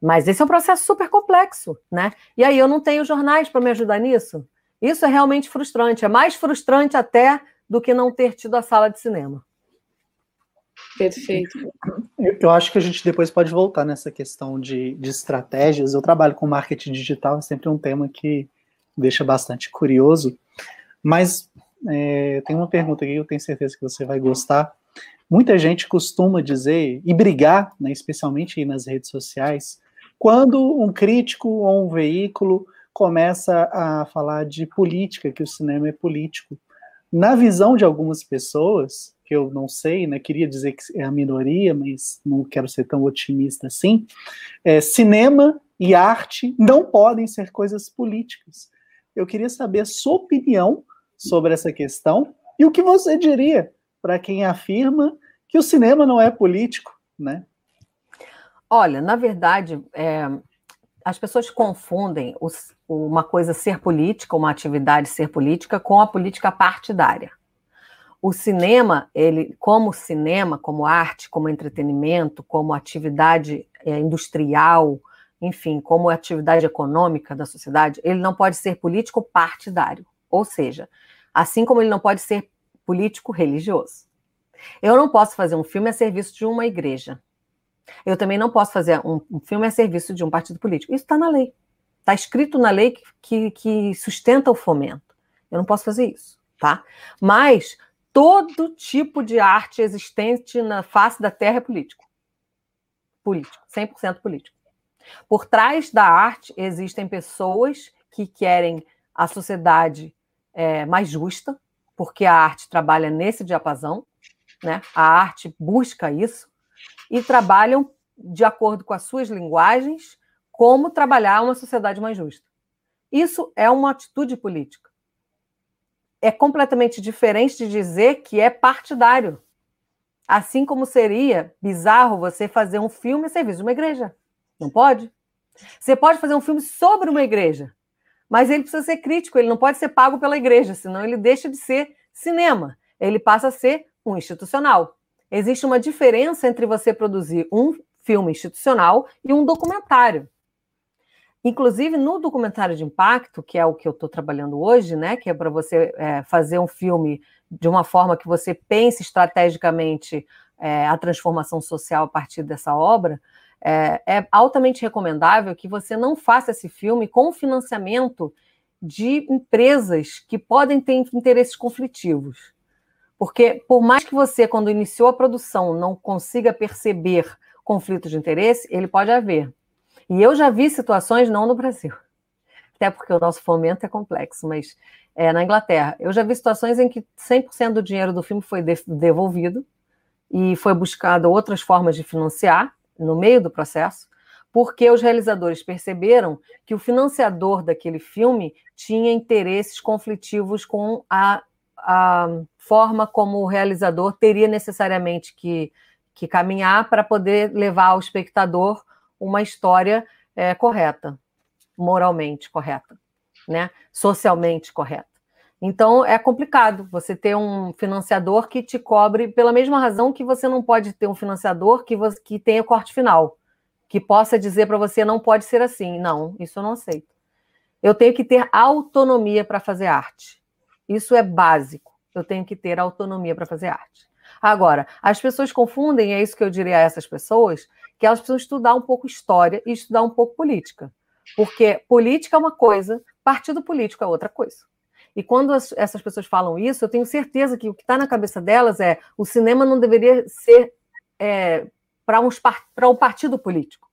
Mas esse é um processo super complexo, né? E aí eu não tenho jornais para me ajudar nisso. Isso é realmente frustrante. É mais frustrante até do que não ter tido a sala de cinema. Perfeito. Eu acho que a gente depois pode voltar nessa questão de, de estratégias. Eu trabalho com marketing digital, é sempre um tema que deixa bastante curioso. Mas é, tem uma pergunta aqui que eu tenho certeza que você vai gostar. Muita gente costuma dizer e brigar, né, especialmente nas redes sociais, quando um crítico ou um veículo começa a falar de política, que o cinema é político. Na visão de algumas pessoas, que eu não sei, né, queria dizer que é a minoria, mas não quero ser tão otimista assim, é, cinema e arte não podem ser coisas políticas. Eu queria saber a sua opinião sobre essa questão e o que você diria para quem afirma que o cinema não é político, né? Olha, na verdade, é, as pessoas confundem os, uma coisa ser política, uma atividade ser política, com a política partidária. O cinema, ele, como cinema, como arte, como entretenimento, como atividade é, industrial, enfim, como atividade econômica da sociedade, ele não pode ser político partidário. Ou seja, assim como ele não pode ser político religioso. Eu não posso fazer um filme a serviço de uma igreja. Eu também não posso fazer um, um filme a serviço de um partido político. Isso está na lei. Está escrito na lei que, que, que sustenta o fomento. Eu não posso fazer isso, tá? Mas todo tipo de arte existente na face da Terra é político. Político, 100% político. Por trás da arte existem pessoas que querem a sociedade é, mais justa, porque a arte trabalha nesse diapasão, né? A arte busca isso e trabalham de acordo com as suas linguagens como trabalhar uma sociedade mais justa. Isso é uma atitude política. É completamente diferente de dizer que é partidário. Assim como seria bizarro você fazer um filme a serviço de uma igreja. Não pode? Você pode fazer um filme sobre uma igreja, mas ele precisa ser crítico, ele não pode ser pago pela igreja, senão ele deixa de ser cinema, ele passa a ser um institucional. Existe uma diferença entre você produzir um filme institucional e um documentário. Inclusive, no documentário de impacto, que é o que eu estou trabalhando hoje, né, que é para você é, fazer um filme de uma forma que você pense estrategicamente é, a transformação social a partir dessa obra, é, é, altamente recomendável que você não faça esse filme com financiamento de empresas que podem ter interesses conflitivos. Porque, por mais que você, quando iniciou a produção, não consiga perceber conflitos de interesse, ele pode haver. E eu já vi situações, não no Brasil, até porque o nosso fomento é complexo, mas é, na Inglaterra, eu já vi situações em que 100% do dinheiro do filme foi devolvido e foi buscado outras formas de financiar no meio do processo, porque os realizadores perceberam que o financiador daquele filme tinha interesses conflitivos com a, a forma como o realizador teria necessariamente que, que caminhar para poder levar ao espectador uma história é, correta, moralmente correta, né? socialmente correta. Então é complicado você ter um financiador que te cobre pela mesma razão que você não pode ter um financiador que, você, que tenha corte final, que possa dizer para você não pode ser assim. Não, isso eu não aceito. Eu tenho que ter autonomia para fazer arte. Isso é básico. Eu tenho que ter autonomia para fazer arte. Agora, as pessoas confundem, é isso que eu diria a essas pessoas, que elas precisam estudar um pouco história e estudar um pouco política. Porque política é uma coisa, partido político é outra coisa. E quando as, essas pessoas falam isso, eu tenho certeza que o que está na cabeça delas é o cinema não deveria ser é, para um partido político.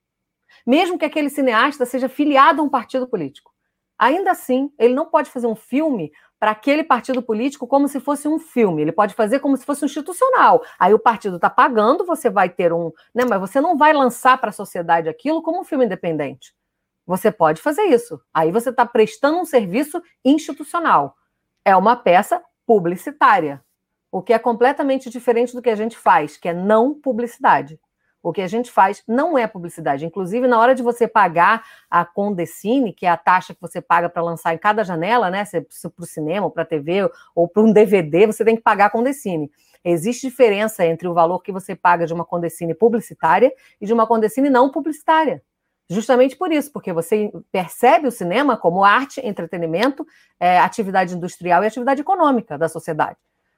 Mesmo que aquele cineasta seja filiado a um partido político. Ainda assim, ele não pode fazer um filme para aquele partido político como se fosse um filme. Ele pode fazer como se fosse um institucional. Aí o partido está pagando, você vai ter um. Né, mas você não vai lançar para a sociedade aquilo como um filme independente. Você pode fazer isso. Aí você está prestando um serviço institucional. É uma peça publicitária, o que é completamente diferente do que a gente faz, que é não publicidade. O que a gente faz não é publicidade. Inclusive, na hora de você pagar a Condecine, que é a taxa que você paga para lançar em cada janela, né? Se, se para o cinema, para a TV ou para um DVD, você tem que pagar a Condecine. Existe diferença entre o valor que você paga de uma Condecine publicitária e de uma Condecine não publicitária. Justamente por isso, porque você percebe o cinema como arte, entretenimento, é, atividade industrial e atividade econômica da sociedade.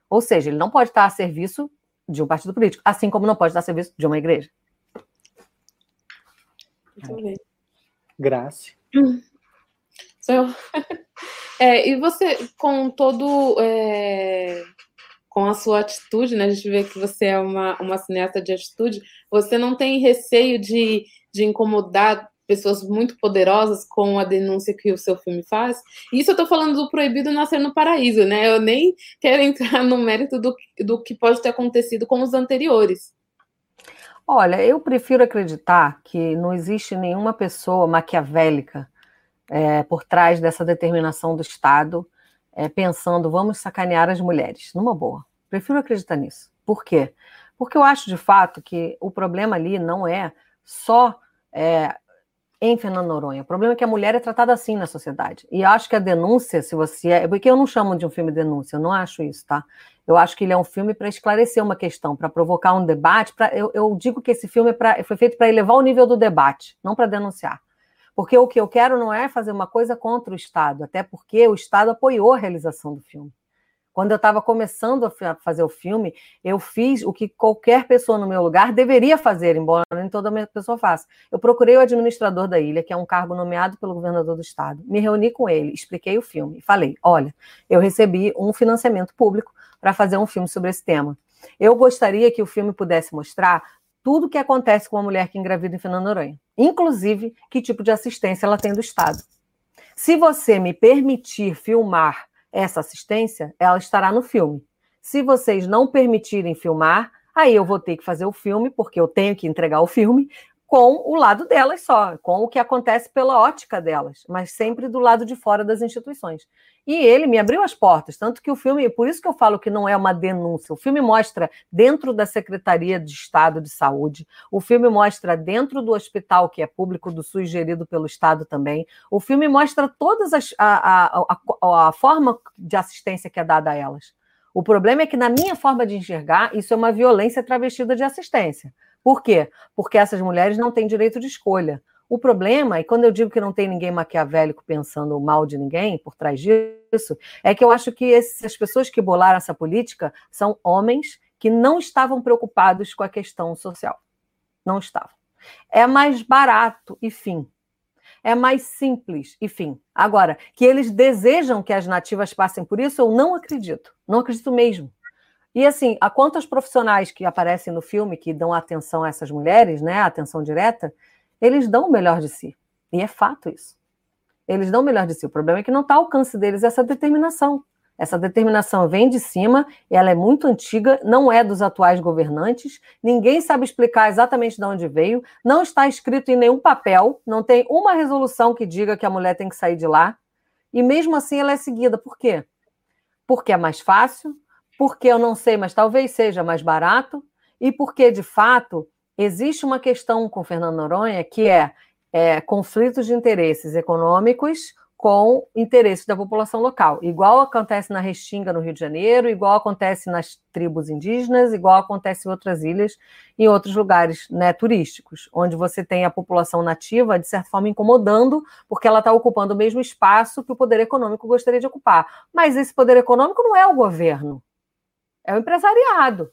Ou seja, ele não pode estar a serviço de um partido político, assim como não pode estar a serviço de uma igreja. Muito bem. Graça. É, e você, com todo. É, com a sua atitude, né? A gente vê que você é uma, uma cineasta de atitude, você não tem receio de de incomodar pessoas muito poderosas com a denúncia que o seu filme faz. Isso eu estou falando do Proibido Nascer no Paraíso, né? Eu nem quero entrar no mérito do, do que pode ter acontecido com os anteriores. Olha, eu prefiro acreditar que não existe nenhuma pessoa maquiavélica é, por trás dessa determinação do Estado, é, pensando vamos sacanear as mulheres, numa boa. Prefiro acreditar nisso. Por quê? Porque eu acho de fato que o problema ali não é só é, em Fernando Noronha. O problema é que a mulher é tratada assim na sociedade. E acho que a denúncia, se você é. Porque eu não chamo de um filme denúncia, eu não acho isso, tá? Eu acho que ele é um filme para esclarecer uma questão, para provocar um debate. Pra, eu, eu, digo que esse filme é pra, foi feito para elevar o nível do debate, não para denunciar. Porque o que eu quero não é fazer uma coisa contra o Estado, até porque o Estado apoiou a realização do filme. Quando eu estava começando a fazer o filme, eu fiz o que qualquer pessoa no meu lugar deveria fazer, embora nem toda pessoa faça. Eu procurei o administrador da ilha, que é um cargo nomeado pelo governador do estado. Me reuni com ele, expliquei o filme e falei: olha, eu recebi um financiamento público para fazer um filme sobre esse tema. Eu gostaria que o filme pudesse mostrar tudo o que acontece com uma mulher que engravida em Fernando Noronha, inclusive que tipo de assistência ela tem do Estado. Se você me permitir filmar essa assistência, ela estará no filme. Se vocês não permitirem filmar, aí eu vou ter que fazer o filme, porque eu tenho que entregar o filme com o lado delas só, com o que acontece pela ótica delas, mas sempre do lado de fora das instituições. E ele me abriu as portas, tanto que o filme, por isso que eu falo que não é uma denúncia. O filme mostra dentro da Secretaria de Estado de Saúde, o filme mostra dentro do hospital que é público do SUS gerido pelo Estado também. O filme mostra todas as a, a, a, a forma de assistência que é dada a elas. O problema é que, na minha forma de enxergar, isso é uma violência travestida de assistência. Por quê? Porque essas mulheres não têm direito de escolha. O problema, e quando eu digo que não tem ninguém maquiavélico pensando mal de ninguém por trás disso, é que eu acho que essas pessoas que bolaram essa política são homens que não estavam preocupados com a questão social. Não estavam. É mais barato e fim. é mais simples, enfim. Agora, que eles desejam que as nativas passem por isso, eu não acredito. Não acredito mesmo. E assim, a quantos profissionais que aparecem no filme que dão atenção a essas mulheres, né, atenção direta, eles dão o melhor de si. E é fato isso. Eles dão o melhor de si. O problema é que não está ao alcance deles essa determinação. Essa determinação vem de cima, ela é muito antiga, não é dos atuais governantes, ninguém sabe explicar exatamente de onde veio, não está escrito em nenhum papel, não tem uma resolução que diga que a mulher tem que sair de lá, e mesmo assim ela é seguida. Por quê? Porque é mais fácil, porque eu não sei, mas talvez seja mais barato, e porque, de fato, existe uma questão com Fernando Noronha que é, é conflitos de interesses econômicos com interesses da população local. Igual acontece na Restinga, no Rio de Janeiro, igual acontece nas tribos indígenas, igual acontece em outras ilhas, em outros lugares né, turísticos, onde você tem a população nativa, de certa forma, incomodando, porque ela está ocupando o mesmo espaço que o poder econômico gostaria de ocupar. Mas esse poder econômico não é o governo é o empresariado.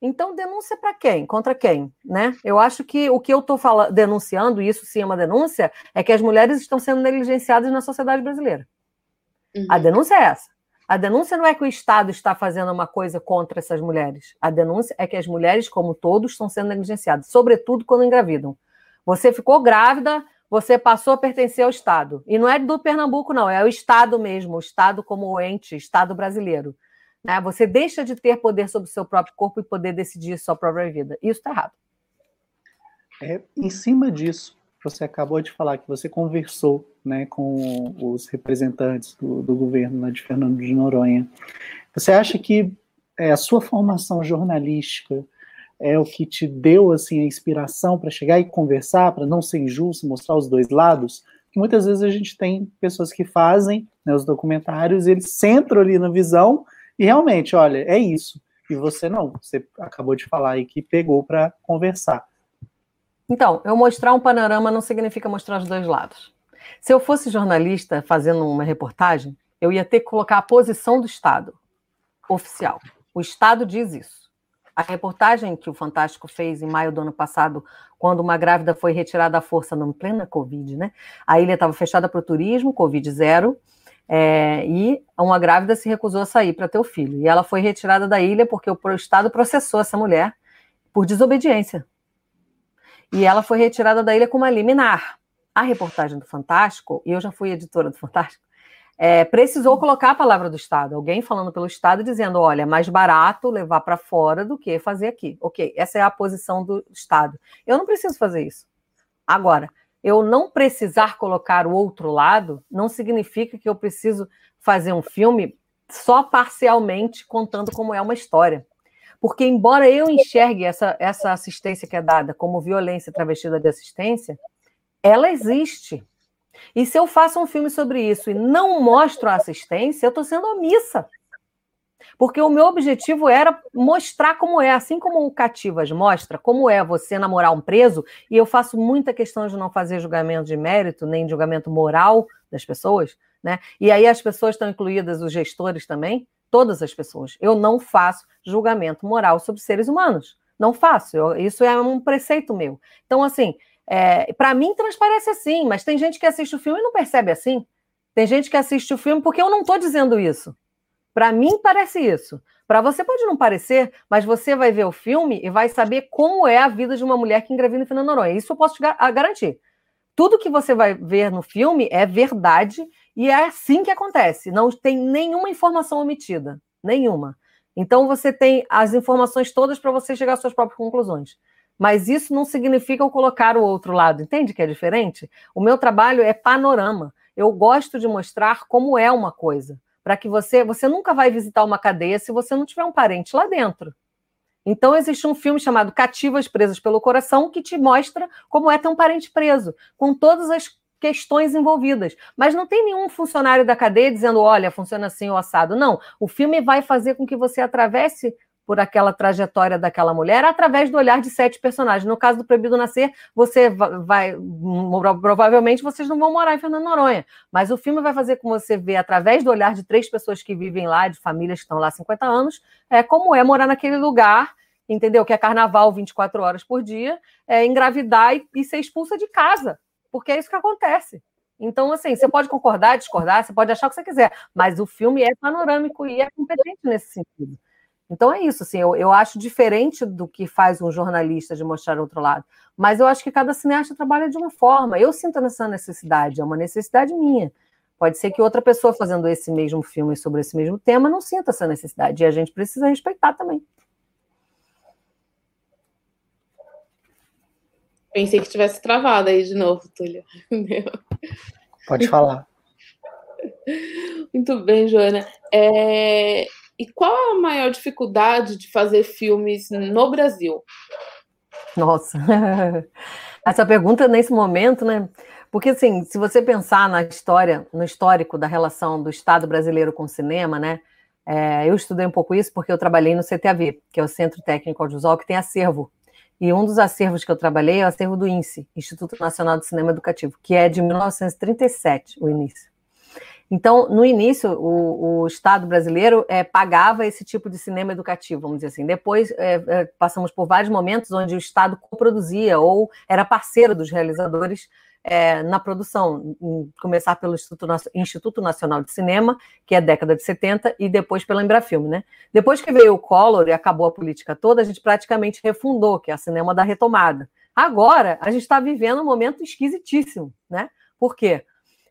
Então, denúncia para quem? Contra quem? Né? Eu acho que o que eu estou denunciando, e isso sim é uma denúncia, é que as mulheres estão sendo negligenciadas na sociedade brasileira. Uhum. A denúncia é essa. A denúncia não é que o Estado está fazendo uma coisa contra essas mulheres. A denúncia é que as mulheres, como todos, estão sendo negligenciadas, sobretudo quando engravidam. Você ficou grávida, você passou a pertencer ao Estado. E não é do Pernambuco, não, é o Estado mesmo, o Estado como ente, Estado brasileiro. Né? Você deixa de ter poder sobre o seu próprio corpo e poder decidir sua própria vida. Isso está errado. É, em cima disso, você acabou de falar que você conversou né, com os representantes do, do governo né, de Fernando de Noronha. Você acha que é, a sua formação jornalística é o que te deu assim a inspiração para chegar e conversar, para não ser injusto, mostrar os dois lados? Porque muitas vezes a gente tem pessoas que fazem né, os documentários, eles centram ali na visão e realmente, olha, é isso. E você não, você acabou de falar aí que pegou para conversar. Então, eu mostrar um panorama não significa mostrar os dois lados. Se eu fosse jornalista fazendo uma reportagem, eu ia ter que colocar a posição do Estado oficial. O Estado diz isso. A reportagem que o Fantástico fez em maio do ano passado, quando uma grávida foi retirada à força no plena Covid, né? A ilha estava fechada para o turismo, Covid zero, é, e uma grávida se recusou a sair para ter o filho. E ela foi retirada da ilha porque o Estado processou essa mulher por desobediência. E ela foi retirada da ilha com uma liminar. A reportagem do Fantástico, e eu já fui editora do Fantástico, é, precisou colocar a palavra do Estado. Alguém falando pelo Estado dizendo: olha, é mais barato levar para fora do que fazer aqui. Ok, essa é a posição do Estado. Eu não preciso fazer isso. Agora, eu não precisar colocar o outro lado não significa que eu preciso fazer um filme só parcialmente contando como é uma história. Porque, embora eu enxergue essa, essa assistência que é dada como violência travestida de assistência, ela existe. E se eu faço um filme sobre isso e não mostro a assistência, eu estou sendo omissa. Porque o meu objetivo era mostrar como é, assim como o Cativas mostra como é você namorar um preso, e eu faço muita questão de não fazer julgamento de mérito, nem julgamento moral das pessoas, né? E aí as pessoas estão incluídas, os gestores também, todas as pessoas. Eu não faço julgamento moral sobre seres humanos. Não faço. Eu, isso é um preceito meu. Então, assim, é, para mim transparece assim, mas tem gente que assiste o filme e não percebe assim. Tem gente que assiste o filme porque eu não estou dizendo isso. Para mim parece isso. Para você pode não parecer, mas você vai ver o filme e vai saber como é a vida de uma mulher que engravida em Fernando Noronha. Isso eu posso te garantir. Tudo que você vai ver no filme é verdade e é assim que acontece. Não tem nenhuma informação omitida, nenhuma. Então você tem as informações todas para você chegar às suas próprias conclusões. Mas isso não significa eu colocar o outro lado, entende que é diferente? O meu trabalho é panorama. Eu gosto de mostrar como é uma coisa para que você você nunca vai visitar uma cadeia se você não tiver um parente lá dentro. Então existe um filme chamado Cativas Presas pelo Coração que te mostra como é ter um parente preso, com todas as questões envolvidas. Mas não tem nenhum funcionário da cadeia dizendo, olha, funciona assim o assado. Não, o filme vai fazer com que você atravesse por aquela trajetória daquela mulher através do olhar de sete personagens. No caso do Proibido Nascer, você vai, provavelmente vocês não vão morar em Fernando Noronha, mas o filme vai fazer com você ver através do olhar de três pessoas que vivem lá, de famílias que estão lá há 50 anos, é como é morar naquele lugar, entendeu? Que é carnaval 24 horas por dia, é engravidar e, e ser expulsa de casa porque é isso que acontece. Então, assim, você pode concordar, discordar, você pode achar o que você quiser, mas o filme é panorâmico e é competente nesse sentido. Então é isso, assim, eu, eu acho diferente do que faz um jornalista de mostrar outro lado. Mas eu acho que cada cineasta trabalha de uma forma. Eu sinto essa necessidade, é uma necessidade minha. Pode ser que outra pessoa fazendo esse mesmo filme sobre esse mesmo tema não sinta essa necessidade. E a gente precisa respeitar também. Pensei que tivesse travado aí de novo, Túlio. Pode falar. Muito bem, Joana. É... E qual é a maior dificuldade de fazer filmes no Brasil? Nossa, essa pergunta nesse momento, né? Porque assim, se você pensar na história, no histórico da relação do Estado brasileiro com o cinema, né? É, eu estudei um pouco isso porque eu trabalhei no CTAV, que é o Centro Técnico Audiovisual, que tem acervo. E um dos acervos que eu trabalhei é o acervo do INSE, Instituto Nacional de Cinema Educativo, que é de 1937, o início. Então, no início, o, o Estado brasileiro é, pagava esse tipo de cinema educativo, vamos dizer assim. Depois, é, passamos por vários momentos onde o Estado coproduzia ou era parceiro dos realizadores é, na produção, começar pelo Instituto, Nacional de Cinema, que é década de 70, e depois pela Embrafilme, né? Depois que veio o Collor e acabou a política toda, a gente praticamente refundou, que é a cinema da retomada. Agora, a gente está vivendo um momento esquisitíssimo, né? Por quê?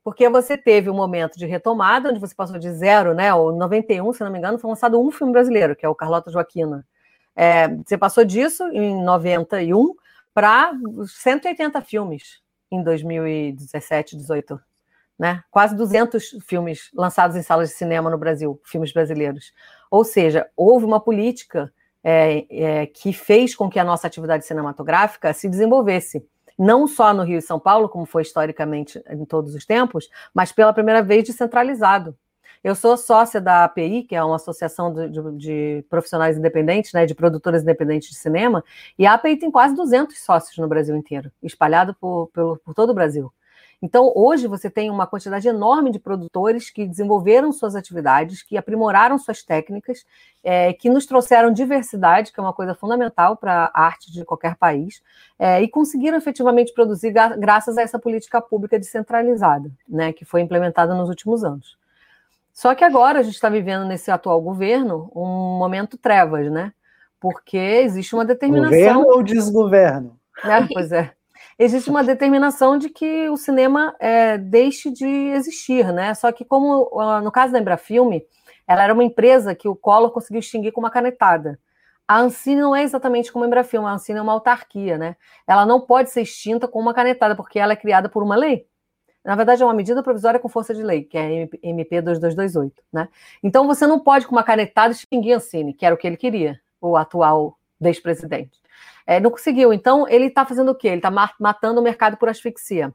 Porque você teve um momento de retomada, onde você passou de zero, né? Ou 91, se não me engano, foi lançado um filme brasileiro, que é o Carlota Joaquina. É, você passou disso em 91 para 180 filmes em 2017, 18, né? Quase 200 filmes lançados em salas de cinema no Brasil, filmes brasileiros. Ou seja, houve uma política é, é, que fez com que a nossa atividade cinematográfica se desenvolvesse não só no Rio e São Paulo, como foi historicamente em todos os tempos, mas pela primeira vez descentralizado. Eu sou sócia da API, que é uma associação de, de, de profissionais independentes, né, de produtores independentes de cinema, e a API tem quase 200 sócios no Brasil inteiro, espalhado por, por, por todo o Brasil. Então, hoje você tem uma quantidade enorme de produtores que desenvolveram suas atividades, que aprimoraram suas técnicas, é, que nos trouxeram diversidade, que é uma coisa fundamental para a arte de qualquer país, é, e conseguiram efetivamente produzir graças a essa política pública descentralizada, né, que foi implementada nos últimos anos. Só que agora a gente está vivendo nesse atual governo um momento trevas, né? Porque existe uma determinação. Governo ou desgoverno? É, pois é existe uma determinação de que o cinema é, deixe de existir, né? Só que, como no caso da Embrafilme, ela era uma empresa que o Collor conseguiu extinguir com uma canetada. A Ancine não é exatamente como a Embrafilme, a Ancine é uma autarquia, né? Ela não pode ser extinta com uma canetada, porque ela é criada por uma lei. Na verdade, é uma medida provisória com força de lei, que é MP 2228, né? Então, você não pode, com uma canetada, extinguir a Ancine, que era o que ele queria, o atual ex-presidente. É, não conseguiu. Então, ele está fazendo o quê? Ele está matando o mercado por asfixia.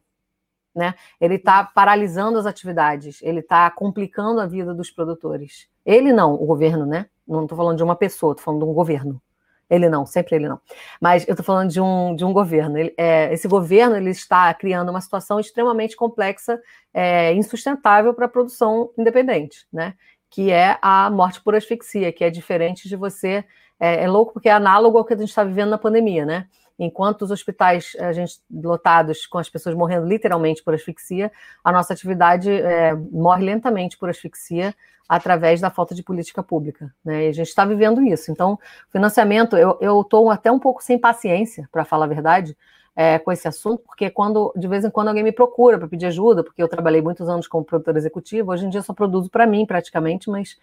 Né? Ele está paralisando as atividades, ele está complicando a vida dos produtores. Ele não, o governo, né? Não estou falando de uma pessoa, estou falando de um governo. Ele não, sempre ele não. Mas eu estou falando de um, de um governo. Ele, é, esse governo ele está criando uma situação extremamente complexa, é, insustentável para a produção independente, né? Que é a morte por asfixia, que é diferente de você é, é louco porque é análogo ao que a gente está vivendo na pandemia, né? Enquanto os hospitais a gente lotados com as pessoas morrendo literalmente por asfixia, a nossa atividade é, morre lentamente por asfixia através da falta de política pública, né? E a gente está vivendo isso. Então, financiamento, eu estou até um pouco sem paciência, para falar a verdade, é, com esse assunto, porque quando de vez em quando alguém me procura para pedir ajuda, porque eu trabalhei muitos anos como produtora executiva, hoje em dia só produzo para mim praticamente, mas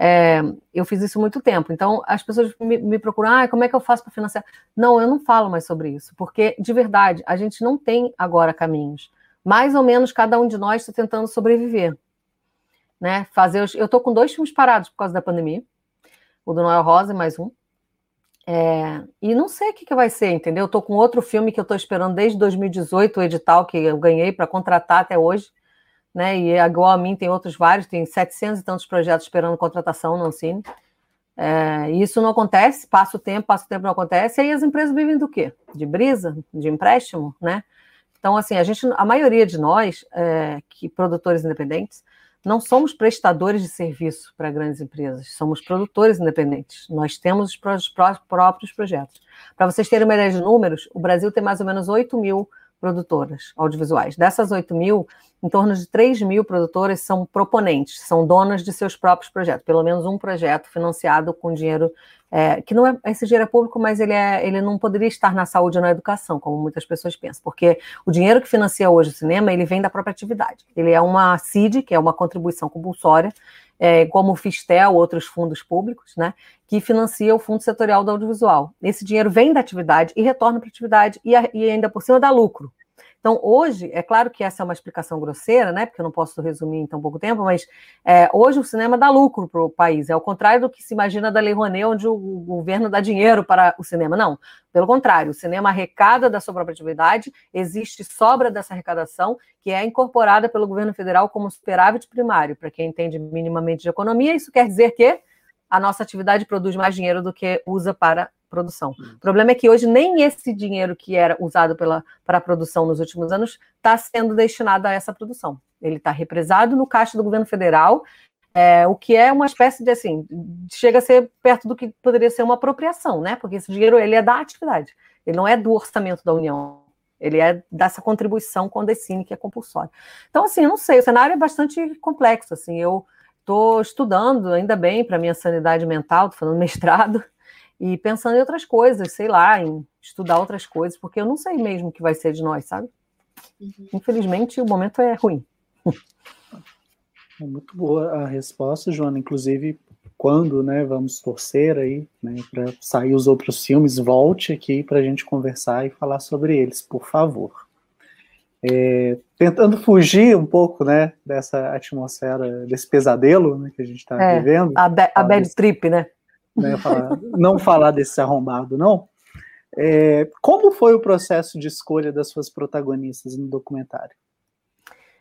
é, eu fiz isso muito tempo. Então, as pessoas me, me procuram, ah, como é que eu faço para financiar? Não, eu não falo mais sobre isso, porque, de verdade, a gente não tem agora caminhos. Mais ou menos cada um de nós está tentando sobreviver. Né? Fazer os... Eu estou com dois filmes parados por causa da pandemia. O do Noel Rosa e mais um. É, e não sei o que, que vai ser, entendeu? Eu tô com outro filme que eu estou esperando desde 2018, o edital que eu ganhei para contratar até hoje né? E igual a mim tem outros vários, tem 700 e tantos projetos esperando contratação no Ancine. É, isso não acontece, passa o tempo, passa o tempo, não acontece, e aí as empresas vivem do quê? De brisa, de empréstimo, né? Então, assim, a gente, a maioria de nós, é, que produtores independentes, não somos prestadores de serviço para grandes empresas, somos produtores independentes. Nós temos os próprios projetos. Para vocês terem uma ideia de números, o Brasil tem mais ou menos 8 mil produtoras audiovisuais. Dessas 8 mil, em torno de 3 mil produtoras são proponentes, são donas de seus próprios projetos, pelo menos um projeto financiado com dinheiro é, que não é esse dinheiro é público, mas ele, é, ele não poderia estar na saúde ou na educação, como muitas pessoas pensam, porque o dinheiro que financia hoje o cinema, ele vem da própria atividade. Ele é uma CID, que é uma contribuição compulsória, é, como o Fistel, outros fundos públicos, né, que financia o Fundo Setorial do Audiovisual. Esse dinheiro vem da atividade e retorna para a atividade e, e ainda por cima dá lucro. Então, hoje, é claro que essa é uma explicação grosseira, né? Porque eu não posso resumir em tão pouco tempo, mas é, hoje o cinema dá lucro para o país. É o contrário do que se imagina da Lei Rouanet, onde o governo dá dinheiro para o cinema. Não, pelo contrário, o cinema arrecada da sua própria atividade, existe sobra dessa arrecadação, que é incorporada pelo governo federal como superávit primário. Para quem entende minimamente de economia, isso quer dizer que a nossa atividade produz mais dinheiro do que usa para produção. O problema é que hoje nem esse dinheiro que era usado pela, para a produção nos últimos anos está sendo destinado a essa produção. Ele está represado no caixa do governo federal, é, o que é uma espécie de assim, chega a ser perto do que poderia ser uma apropriação, né? Porque esse dinheiro ele é da atividade, ele não é do orçamento da União. Ele é dessa contribuição com o Decine, que é compulsório. Então, assim, eu não sei, o cenário é bastante complexo. Assim, eu estou estudando, ainda bem, para minha sanidade mental, estou fazendo mestrado, e pensando em outras coisas, sei lá, em estudar outras coisas, porque eu não sei mesmo o que vai ser de nós, sabe? Uhum. Infelizmente, o momento é ruim. É muito boa a resposta, Joana. Inclusive, quando né, vamos torcer aí né, para sair os outros filmes, volte aqui para a gente conversar e falar sobre eles, por favor. É, tentando fugir um pouco né, dessa atmosfera, desse pesadelo né, que a gente está é, vivendo. A, a bad trip, né? Né, falar, não falar desse arrombado, não. É, como foi o processo de escolha das suas protagonistas no documentário?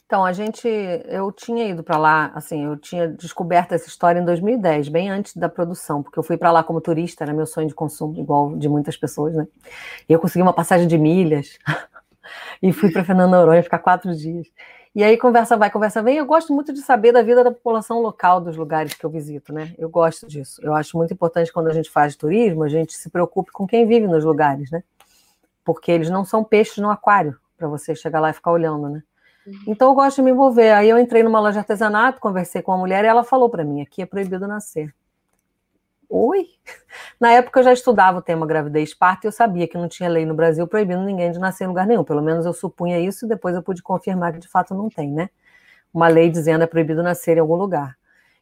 Então, a gente, eu tinha ido para lá, assim, eu tinha descoberto essa história em 2010, bem antes da produção, porque eu fui para lá como turista, era meu sonho de consumo, igual de muitas pessoas, né? E eu consegui uma passagem de milhas e fui para Fernando Noronha ficar quatro dias. E aí conversa vai, conversa vem. Eu gosto muito de saber da vida da população local dos lugares que eu visito, né? Eu gosto disso. Eu acho muito importante quando a gente faz turismo, a gente se preocupe com quem vive nos lugares, né? Porque eles não são peixes no aquário para você chegar lá e ficar olhando, né? Uhum. Então eu gosto de me envolver. Aí eu entrei numa loja de artesanato, conversei com uma mulher e ela falou para mim: aqui é proibido nascer. Oi? Na época eu já estudava o tema gravidez parto e eu sabia que não tinha lei no Brasil proibindo ninguém de nascer em lugar nenhum. Pelo menos eu supunha isso e depois eu pude confirmar que de fato não tem, né? Uma lei dizendo é proibido nascer em algum lugar.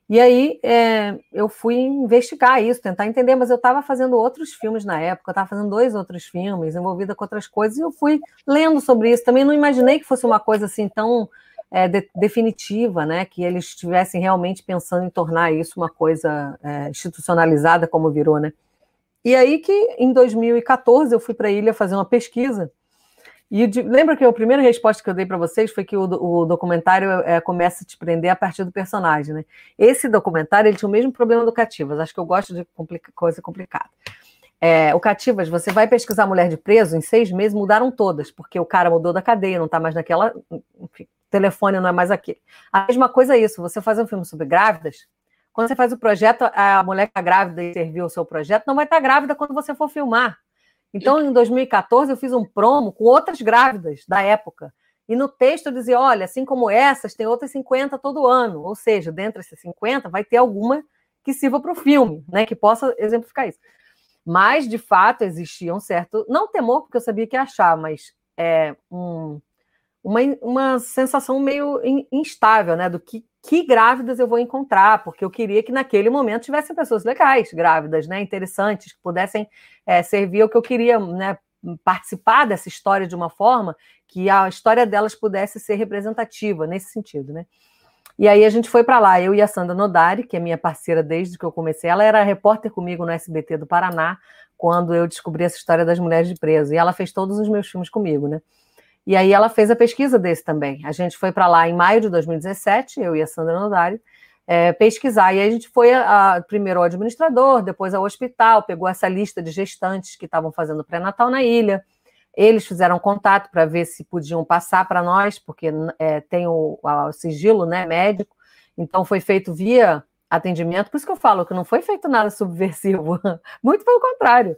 E aí é, eu fui investigar isso, tentar entender, mas eu estava fazendo outros filmes na época, eu estava fazendo dois outros filmes, envolvida com outras coisas, e eu fui lendo sobre isso. Também não imaginei que fosse uma coisa assim tão é, de, definitiva, né, que eles estivessem realmente pensando em tornar isso uma coisa é, institucionalizada, como virou, né. E aí que, em 2014, eu fui para a ilha fazer uma pesquisa, e de, lembra que a primeira resposta que eu dei para vocês foi que o, o documentário é, começa a te prender a partir do personagem, né? Esse documentário ele tinha o mesmo problema do Cativas. Acho que eu gosto de complica, coisa complicada. É, o Cativas, você vai pesquisar mulher de preso, em seis meses mudaram todas, porque o cara mudou da cadeia, não está mais naquela. Enfim, telefone não é mais aquele. A mesma coisa é isso, você faz um filme sobre grávidas, quando você faz o projeto, a mulher que está grávida e serviu o seu projeto não vai estar tá grávida quando você for filmar. Então, em 2014, eu fiz um promo com outras grávidas da época. E no texto eu dizia: olha, assim como essas, tem outras 50 todo ano. Ou seja, dentre essas 50, vai ter alguma que sirva para o filme, né? Que possa exemplificar isso. Mas, de fato, existia um certo. Não temor, porque eu sabia que ia achar, mas é, um, uma, uma sensação meio instável, né? Do que, que grávidas eu vou encontrar, porque eu queria que naquele momento tivessem pessoas legais, grávidas, né? Interessantes, que pudessem é, servir ao que eu queria, né? Participar dessa história de uma forma que a história delas pudesse ser representativa nesse sentido, né? E aí a gente foi para lá, eu e a Sandra Nodari, que é minha parceira desde que eu comecei. Ela era repórter comigo no SBT do Paraná, quando eu descobri essa história das mulheres de preso. E ela fez todos os meus filmes comigo, né? E aí ela fez a pesquisa desse também. A gente foi para lá em maio de 2017, eu e a Sandra Nodari, é, pesquisar. E aí a gente foi a, a, primeiro ao administrador, depois ao hospital, pegou essa lista de gestantes que estavam fazendo pré-natal na ilha. Eles fizeram contato para ver se podiam passar para nós, porque é, tem o, o, sigilo né, médico. Então foi feito via atendimento. Por isso que eu falo que não foi feito nada subversivo. Muito pelo contrário.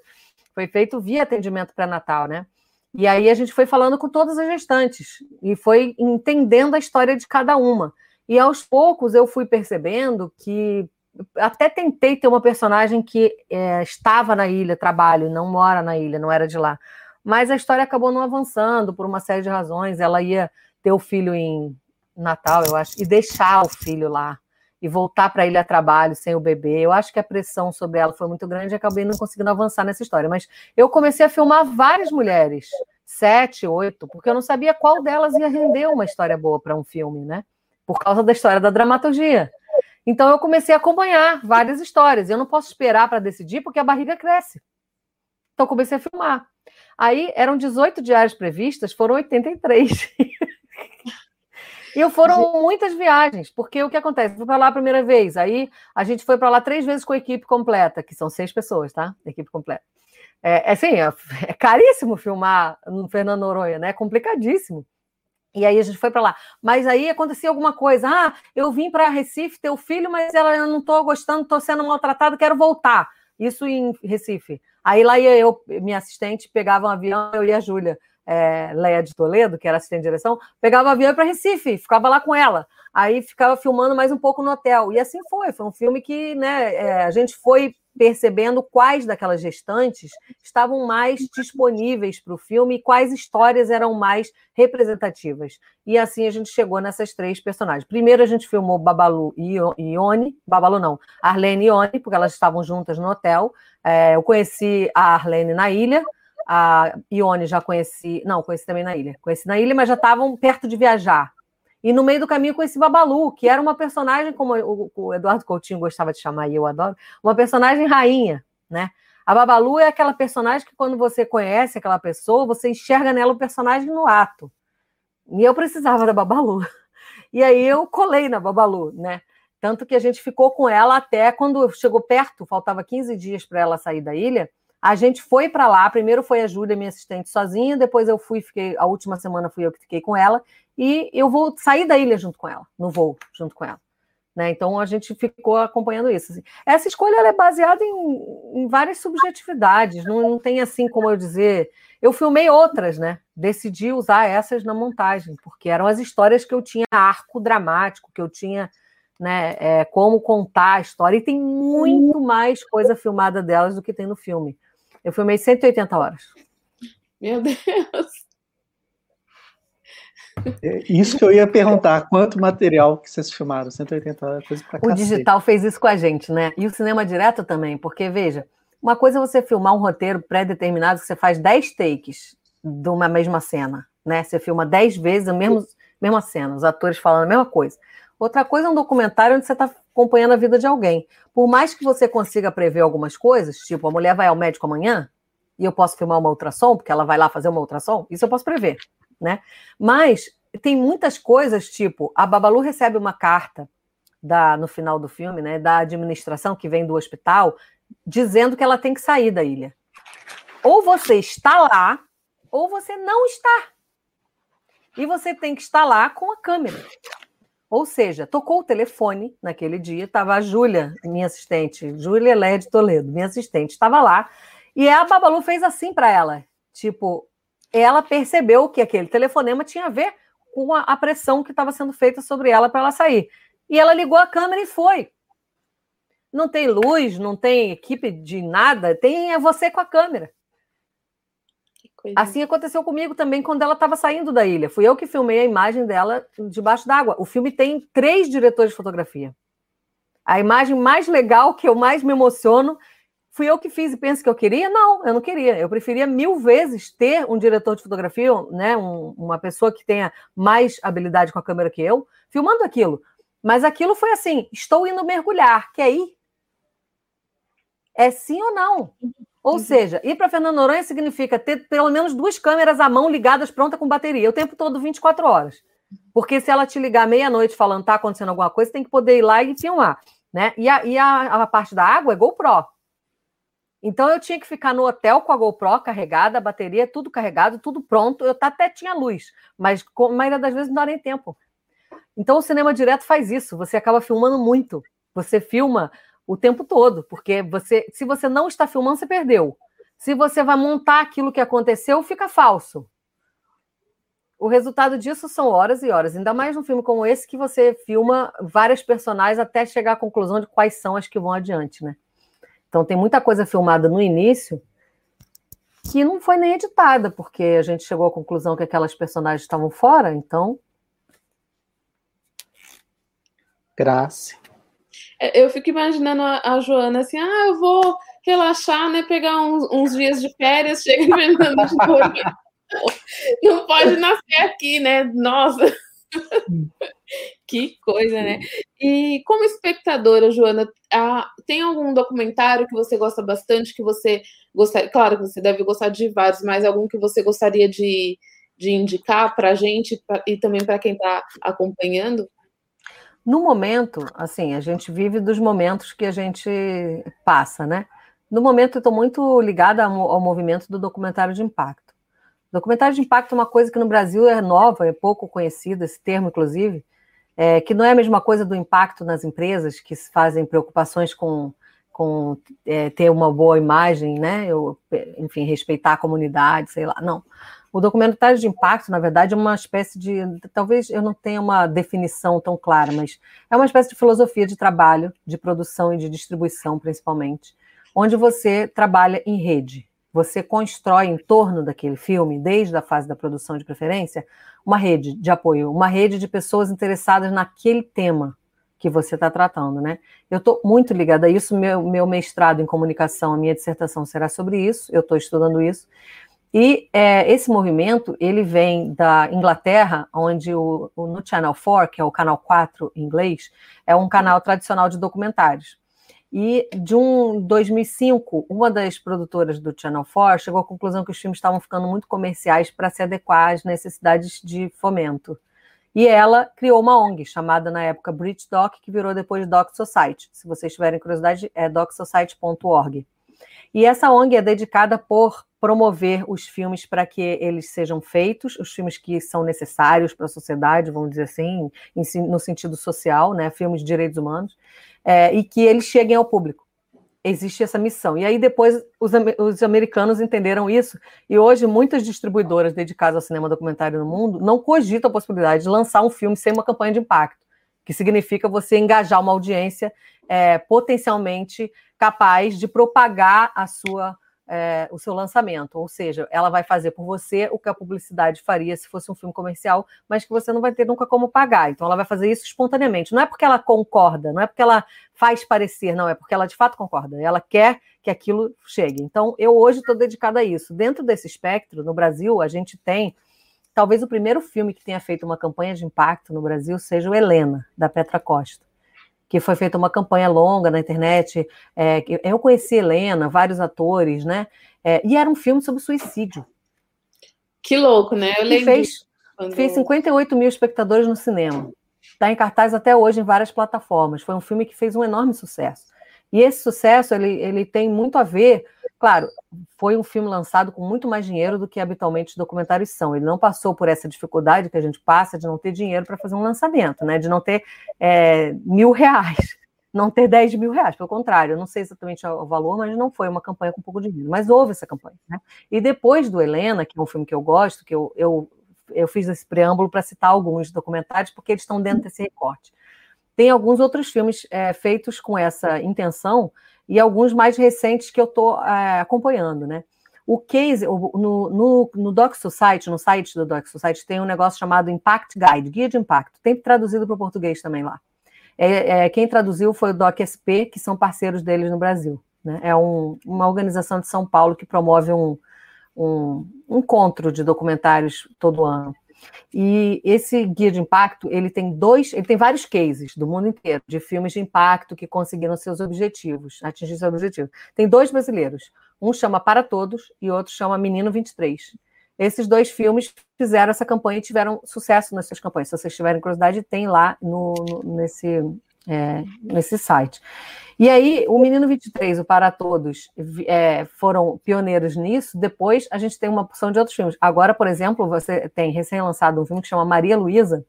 Foi feito via atendimento pré-natal, né? E aí a gente foi falando com todas as gestantes e foi entendendo a história de cada uma. E aos poucos eu fui percebendo que até tentei ter uma personagem que é, estava na ilha, trabalho, não mora na ilha, não era de lá. Mas a história acabou não avançando por uma série de razões. Ela ia ter o filho em Natal, eu acho, e deixar o filho lá e voltar para a ilha a trabalho sem o bebê. Eu acho que a pressão sobre ela foi muito grande e acabei não conseguindo avançar nessa história. Mas eu comecei a filmar várias mulheres, sete, oito, porque eu não sabia qual delas ia render uma história boa para um filme, né? Por causa da história da dramaturgia. Então eu comecei a acompanhar várias histórias. Eu não posso esperar para decidir porque a barriga cresce. Então comecei a filmar. Aí eram 18 diárias previstas, foram 83. E foram muitas viagens, porque o que acontece? Fui para lá a primeira vez, aí a gente foi para lá três vezes com a equipe completa, que são seis pessoas, tá? Equipe completa. É, é assim, é, é caríssimo filmar no Fernando Noronha, né? É complicadíssimo. E aí a gente foi para lá. Mas aí acontecia alguma coisa. Ah, eu vim para Recife ter o filho, mas ela eu não estou gostando, estou sendo maltratada, quero voltar. Isso em Recife. Aí lá ia eu, minha assistente, pegava um avião, eu e a Júlia é, Leia de Toledo, que era assistente de direção, pegava avião para Recife, ficava lá com ela. Aí ficava filmando mais um pouco no hotel. E assim foi. Foi um filme que né, é, a gente foi percebendo quais daquelas gestantes estavam mais disponíveis para o filme e quais histórias eram mais representativas. E assim a gente chegou nessas três personagens. Primeiro a gente filmou Babalu e Ione, Babalu não, Arlene e Ione, porque elas estavam juntas no hotel. É, eu conheci a Arlene na ilha, a Ione já conheci, não, conheci também na ilha. Conheci na ilha, mas já estavam perto de viajar. E no meio do caminho conheci Babalu, que era uma personagem, como o Eduardo Coutinho gostava de chamar, e eu adoro, uma personagem rainha, né? A Babalu é aquela personagem que quando você conhece aquela pessoa, você enxerga nela o personagem no ato. E eu precisava da Babalu. E aí eu colei na Babalu, né? Tanto que a gente ficou com ela até quando chegou perto, faltava 15 dias para ela sair da ilha, a gente foi para lá, primeiro foi a Júlia, minha assistente, sozinha, depois eu fui, fiquei, a última semana fui eu que fiquei com ela, e eu vou sair da ilha junto com ela, no voo, junto com ela. Né? Então a gente ficou acompanhando isso. Assim. Essa escolha é baseada em, em várias subjetividades, não, não, tem assim como eu dizer. Eu filmei outras, né? Decidi usar essas na montagem, porque eram as histórias que eu tinha arco dramático, que eu tinha né, é, como contar a história, e tem muito mais coisa filmada delas do que tem no filme. Eu filmei 180 horas. Meu Deus! É isso que eu ia perguntar, quanto material que vocês filmaram? 180 horas, coisa pra O digital fez isso com a gente, né? E o cinema direto também, porque, veja, uma coisa é você filmar um roteiro pré-determinado que você faz 10 takes de uma mesma cena, né? Você filma 10 vezes a mesma, mesma cena, os atores falando a mesma coisa. Outra coisa é um documentário onde você está acompanhando a vida de alguém. Por mais que você consiga prever algumas coisas, tipo, a mulher vai ao médico amanhã e eu posso filmar uma ultrassom, porque ela vai lá fazer uma ultrassom, isso eu posso prever, né? Mas tem muitas coisas, tipo, a Babalu recebe uma carta da, no final do filme, né, da administração que vem do hospital, dizendo que ela tem que sair da ilha. Ou você está lá, ou você não está. E você tem que estar lá com a câmera. Ou seja, tocou o telefone naquele dia, estava a Júlia, minha assistente, Júlia Lé de Toledo, minha assistente, estava lá, e a Babalu fez assim para ela. Tipo, ela percebeu que aquele telefonema tinha a ver com a, a pressão que estava sendo feita sobre ela para ela sair. E ela ligou a câmera e foi. Não tem luz, não tem equipe de nada, tem é você com a câmera. Assim aconteceu comigo também quando ela estava saindo da ilha. Fui eu que filmei a imagem dela debaixo d'água. O filme tem três diretores de fotografia. A imagem mais legal, que eu mais me emociono, fui eu que fiz e penso que eu queria? Não, eu não queria. Eu preferia mil vezes ter um diretor de fotografia, né, um, uma pessoa que tenha mais habilidade com a câmera que eu, filmando aquilo. Mas aquilo foi assim: estou indo mergulhar, quer ir? É sim ou não? Ou uhum. seja, ir para Fernando Noronha significa ter pelo menos duas câmeras à mão ligadas, pronta com bateria, o tempo todo, 24 horas. Porque se ela te ligar meia-noite falando tá acontecendo alguma coisa, tem que poder ir lá e filmar. Né? E, a, e a, a parte da água é GoPro. Então eu tinha que ficar no hotel com a GoPro carregada, a bateria, tudo carregado, tudo pronto. Eu até tinha luz, mas a maioria das vezes não dá nem tempo. Então o cinema direto faz isso, você acaba filmando muito. Você filma o tempo todo, porque você, se você não está filmando, você perdeu. Se você vai montar aquilo que aconteceu, fica falso. O resultado disso são horas e horas, ainda mais num filme como esse que você filma várias personagens até chegar à conclusão de quais são as que vão adiante, né? Então tem muita coisa filmada no início que não foi nem editada, porque a gente chegou à conclusão que aquelas personagens estavam fora, então. Graça. É, eu fico imaginando a, a, Joana assim, ah, eu vou relaxar, né? Pegar uns, uns dias de férias, chega em Fernando de Não pode nascer aqui, né? Nossa! que coisa, né? E como espectadora, Joana, tem algum documentário que você gosta bastante, que você gostaria, claro que você deve gostar de vários, mas algum que você gostaria de, de indicar para a gente pra, e também para quem está acompanhando? No momento, assim, a gente vive dos momentos que a gente passa, né? No momento, eu estou muito ligada ao, movimento do documentário de impacto. Documentário de impacto é uma coisa que no Brasil é nova, é pouco conhecida, esse termo, inclusive, é, que não é a mesma coisa do impacto nas empresas que fazem preocupações com, com é, ter uma boa imagem, né? Eu, enfim, respeitar a comunidade, sei lá. Não. O documentário de impacto, na verdade, é uma espécie de. Talvez eu não tenha uma definição tão clara, mas é uma espécie de filosofia de trabalho, de produção e de distribuição, principalmente, onde você trabalha em rede. Você constrói em torno daquele filme, desde a fase da produção de preferência, uma rede de apoio, uma rede de pessoas interessadas naquele tema que você está tratando, né? Eu estou muito ligada a isso, meu, meu mestrado em comunicação, a minha dissertação será sobre isso, eu estou estudando isso. E é, esse movimento, ele vem da Inglaterra, onde o, o, no Channel 4, que é o canal 4 em inglês, é um canal tradicional de documentários. E de um 2005, uma das produtoras do Channel 4 chegou à conclusão que os filmes estavam ficando muito comerciais para se adequar às necessidades de fomento. E ela criou uma ONG chamada na época British Doc, que virou depois Doc Society. Se vocês tiverem curiosidade, é docsociety.org. E essa ONG é dedicada por promover os filmes para que eles sejam feitos, os filmes que são necessários para a sociedade, vamos dizer assim, no sentido social, né, filmes de direitos humanos, é, e que eles cheguem ao público. Existe essa missão. E aí depois os, os americanos entenderam isso, e hoje muitas distribuidoras dedicadas ao cinema documentário no mundo não cogitam a possibilidade de lançar um filme sem uma campanha de impacto, que significa você engajar uma audiência é, potencialmente capaz de propagar a sua é, o seu lançamento, ou seja, ela vai fazer por você o que a publicidade faria se fosse um filme comercial, mas que você não vai ter nunca como pagar. Então, ela vai fazer isso espontaneamente. Não é porque ela concorda, não é porque ela faz parecer, não, é porque ela de fato concorda. Ela quer que aquilo chegue. Então, eu hoje estou dedicada a isso. Dentro desse espectro, no Brasil, a gente tem. Talvez o primeiro filme que tenha feito uma campanha de impacto no Brasil seja o Helena, da Petra Costa que foi feita uma campanha longa na internet. É, eu conheci Helena, vários atores, né? É, e era um filme sobre suicídio. Que louco, né? Eu lembro. Fez, quando... fez 58 mil espectadores no cinema. Está em cartaz até hoje em várias plataformas. Foi um filme que fez um enorme sucesso. E esse sucesso ele, ele tem muito a ver, claro, foi um filme lançado com muito mais dinheiro do que habitualmente os documentários são. Ele não passou por essa dificuldade que a gente passa de não ter dinheiro para fazer um lançamento, né? De não ter é, mil reais, não ter 10 mil reais. Pelo contrário, eu não sei exatamente o valor, mas não foi uma campanha com pouco dinheiro. Mas houve essa campanha, né? E depois do Helena, que é um filme que eu gosto, que eu, eu, eu fiz esse preâmbulo para citar alguns documentários, porque eles estão dentro desse recorte. Tem alguns outros filmes é, feitos com essa intenção e alguns mais recentes que eu estou é, acompanhando, né? O case, no, no, no Doc Society, no site do Doc Society, tem um negócio chamado Impact Guide, Guia de Impacto. Tem traduzido para o português também lá. É, é, quem traduziu foi o Doc SP, que são parceiros deles no Brasil. Né? É um, uma organização de São Paulo que promove um, um, um encontro de documentários todo ano. E esse guia de impacto, ele tem dois, ele tem vários cases do mundo inteiro de filmes de impacto que conseguiram seus objetivos, atingir seus objetivos. Tem dois brasileiros, um chama Para Todos e outro chama Menino 23. Esses dois filmes fizeram essa campanha e tiveram sucesso nas suas campanhas. Se vocês tiverem curiosidade, tem lá no, no nesse, é, nesse site. E aí, o Menino 23, o Para Todos, é, foram pioneiros nisso. Depois, a gente tem uma porção de outros filmes. Agora, por exemplo, você tem recém-lançado um filme que chama Maria Luísa,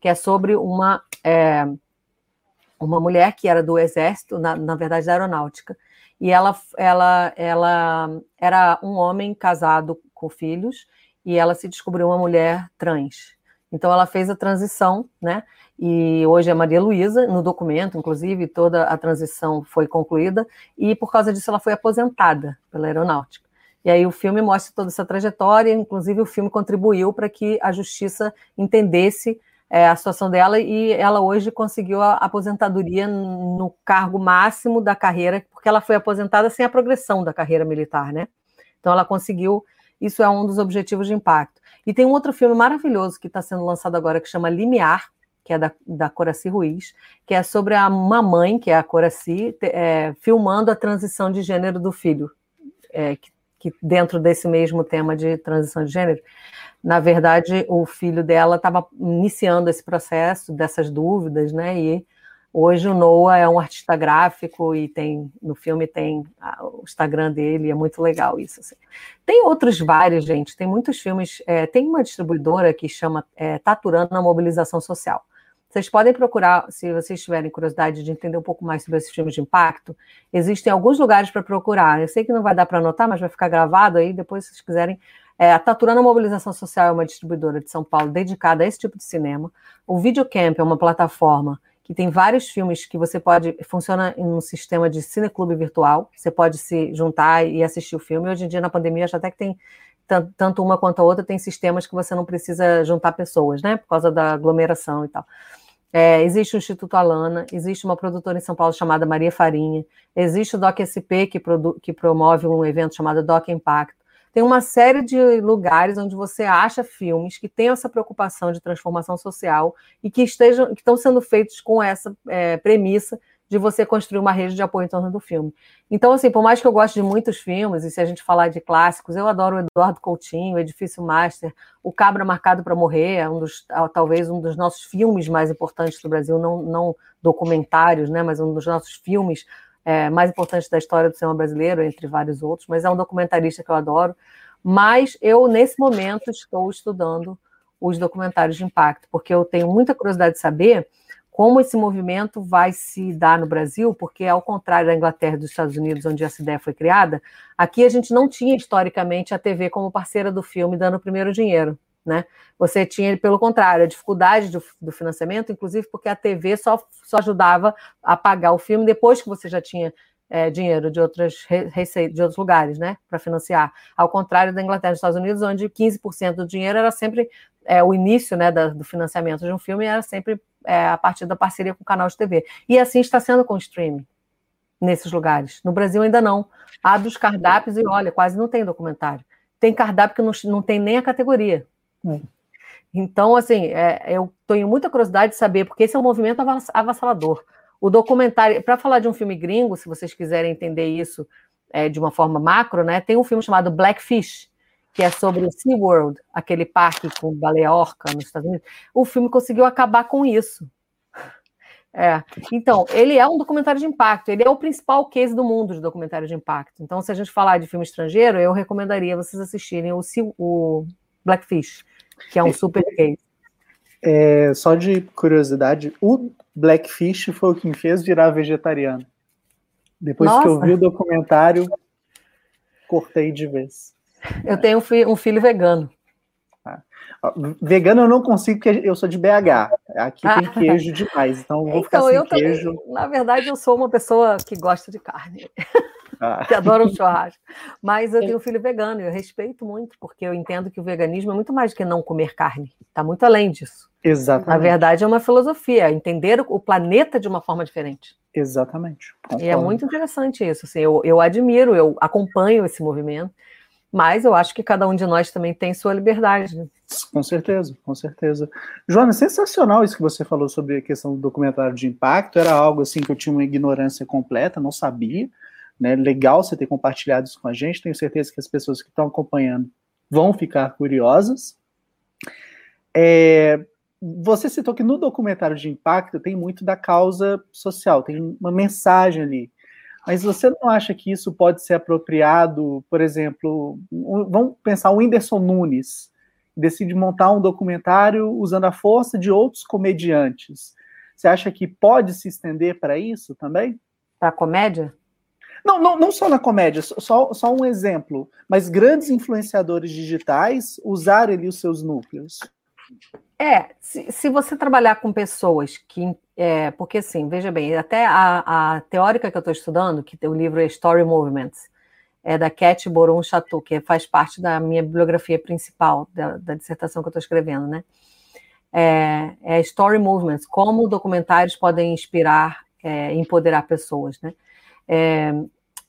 que é sobre uma, é, uma mulher que era do Exército, na, na verdade, da Aeronáutica, e ela, ela, ela era um homem casado com filhos e ela se descobriu uma mulher trans. Então ela fez a transição, né? E hoje é Maria Luísa, no documento, inclusive, toda a transição foi concluída, e por causa disso ela foi aposentada pela aeronáutica. E aí o filme mostra toda essa trajetória, inclusive o filme contribuiu para que a justiça entendesse é, a situação dela e ela hoje conseguiu a aposentadoria no cargo máximo da carreira, porque ela foi aposentada sem a progressão da carreira militar, né? Então ela conseguiu, isso é um dos objetivos de impacto. E tem um outro filme maravilhoso que está sendo lançado agora que chama Limiar, que é da, da Coraci Ruiz, que é sobre a, uma mãe, que é a Coraci, é, filmando a transição de gênero do filho, é, que que dentro desse mesmo tema de transição de gênero, na verdade, o filho dela estava iniciando esse processo dessas dúvidas, né? E hoje o Noah é um artista gráfico e tem no filme tem o Instagram dele, é muito legal isso. Assim. Tem outros vários, gente. Tem muitos filmes. É, tem uma distribuidora que chama é, Taturando na Mobilização Social. Vocês podem procurar, se vocês tiverem curiosidade de entender um pouco mais sobre esses filmes de impacto, existem alguns lugares para procurar. Eu sei que não vai dar para anotar, mas vai ficar gravado aí, depois, se vocês quiserem. É, a Taturana Mobilização Social é uma distribuidora de São Paulo dedicada a esse tipo de cinema. O Videocamp é uma plataforma que tem vários filmes que você pode. Funciona em um sistema de cineclube virtual. Você pode se juntar e assistir o filme. Hoje em dia, na pandemia, já até que tem tanto uma quanto a outra tem sistemas que você não precisa juntar pessoas, né? Por causa da aglomeração e tal. É, existe o Instituto Alana, existe uma produtora em São Paulo chamada Maria Farinha, existe o DocSP, que, que promove um evento chamado Doc Impacto. Tem uma série de lugares onde você acha filmes que têm essa preocupação de transformação social e que estejam, que estão sendo feitos com essa é, premissa de você construir uma rede de apoio em torno do filme. Então, assim, por mais que eu goste de muitos filmes, e se a gente falar de clássicos, eu adoro o Eduardo Coutinho, o Edifício Master, O Cabra Marcado para Morrer, é um dos, talvez um dos nossos filmes mais importantes do Brasil, não, não documentários, né, mas um dos nossos filmes é, mais importantes da história do cinema brasileiro, entre vários outros, mas é um documentarista que eu adoro. Mas eu, nesse momento, estou estudando os documentários de impacto, porque eu tenho muita curiosidade de saber como esse movimento vai se dar no Brasil, porque, ao contrário da Inglaterra e dos Estados Unidos, onde essa ideia foi criada, aqui a gente não tinha historicamente a TV como parceira do filme dando o primeiro dinheiro. Né? Você tinha, pelo contrário, a dificuldade do, do, financiamento, inclusive porque a TV só, só ajudava a pagar o filme depois que você já tinha é, dinheiro de, outras de outros lugares, né, para financiar. Ao contrário da Inglaterra e dos Estados Unidos, onde 15% do dinheiro era sempre é, o início né, da, do financiamento de um filme, era sempre é, a partir da parceria com o canal de TV. E assim está sendo com o streaming nesses lugares. No Brasil ainda não. Há dos cardápios e olha, quase não tem documentário. Tem cardápio que não, não tem nem a categoria. Hum. Então, assim, é, eu tenho muita curiosidade de saber, porque esse é um movimento avassalador. O documentário, para falar de um filme gringo, se vocês quiserem entender isso é, de uma forma macro, né, tem um filme chamado Blackfish, que é sobre o SeaWorld, aquele parque com baleia orca nos Estados Unidos, o filme conseguiu acabar com isso. É. Então, ele é um documentário de impacto, ele é o principal case do mundo de documentário de impacto. Então, se a gente falar de filme estrangeiro, eu recomendaria vocês assistirem o, o Blackfish, que é um super case. É, só de curiosidade, o Blackfish foi o que me fez virar vegetariano. Depois Nossa. que eu vi o documentário, cortei de vez. Eu tenho um filho, um filho vegano. Ah. Vegano eu não consigo, porque eu sou de BH. Aqui tem ah. queijo demais, então vou ficar então, sem eu queijo. Também, na verdade, eu sou uma pessoa que gosta de carne. Ah. que adora um churrasco. Mas eu tenho um filho vegano e eu respeito muito, porque eu entendo que o veganismo é muito mais do que não comer carne. Está muito além disso. Exatamente. Na verdade, é uma filosofia, entender o planeta de uma forma diferente. Exatamente. Concordo. E é muito interessante isso. Assim, eu, eu admiro, eu acompanho esse movimento. Mas eu acho que cada um de nós também tem sua liberdade. Né? Com certeza, com certeza. Joana, sensacional isso que você falou sobre a questão do documentário de impacto. Era algo assim que eu tinha uma ignorância completa, não sabia. Né? Legal você ter compartilhado isso com a gente. Tenho certeza que as pessoas que estão acompanhando vão ficar curiosas. É, você citou que no documentário de impacto tem muito da causa social, tem uma mensagem ali. Mas você não acha que isso pode ser apropriado, por exemplo, um, vamos pensar o Whindersson Nunes, decide montar um documentário usando a força de outros comediantes. Você acha que pode se estender para isso também? Para comédia? Não, não, não só na comédia, só, só um exemplo, mas grandes influenciadores digitais usarem ali os seus núcleos. É, se, se você trabalhar com pessoas que. É, porque assim, veja bem, até a, a teórica que eu estou estudando, que o livro é Story Movements, é da Cat Boron Chateau, que faz parte da minha bibliografia principal, da, da dissertação que eu estou escrevendo, né? É, é, Story Movements, como documentários podem inspirar é, empoderar pessoas, né? É,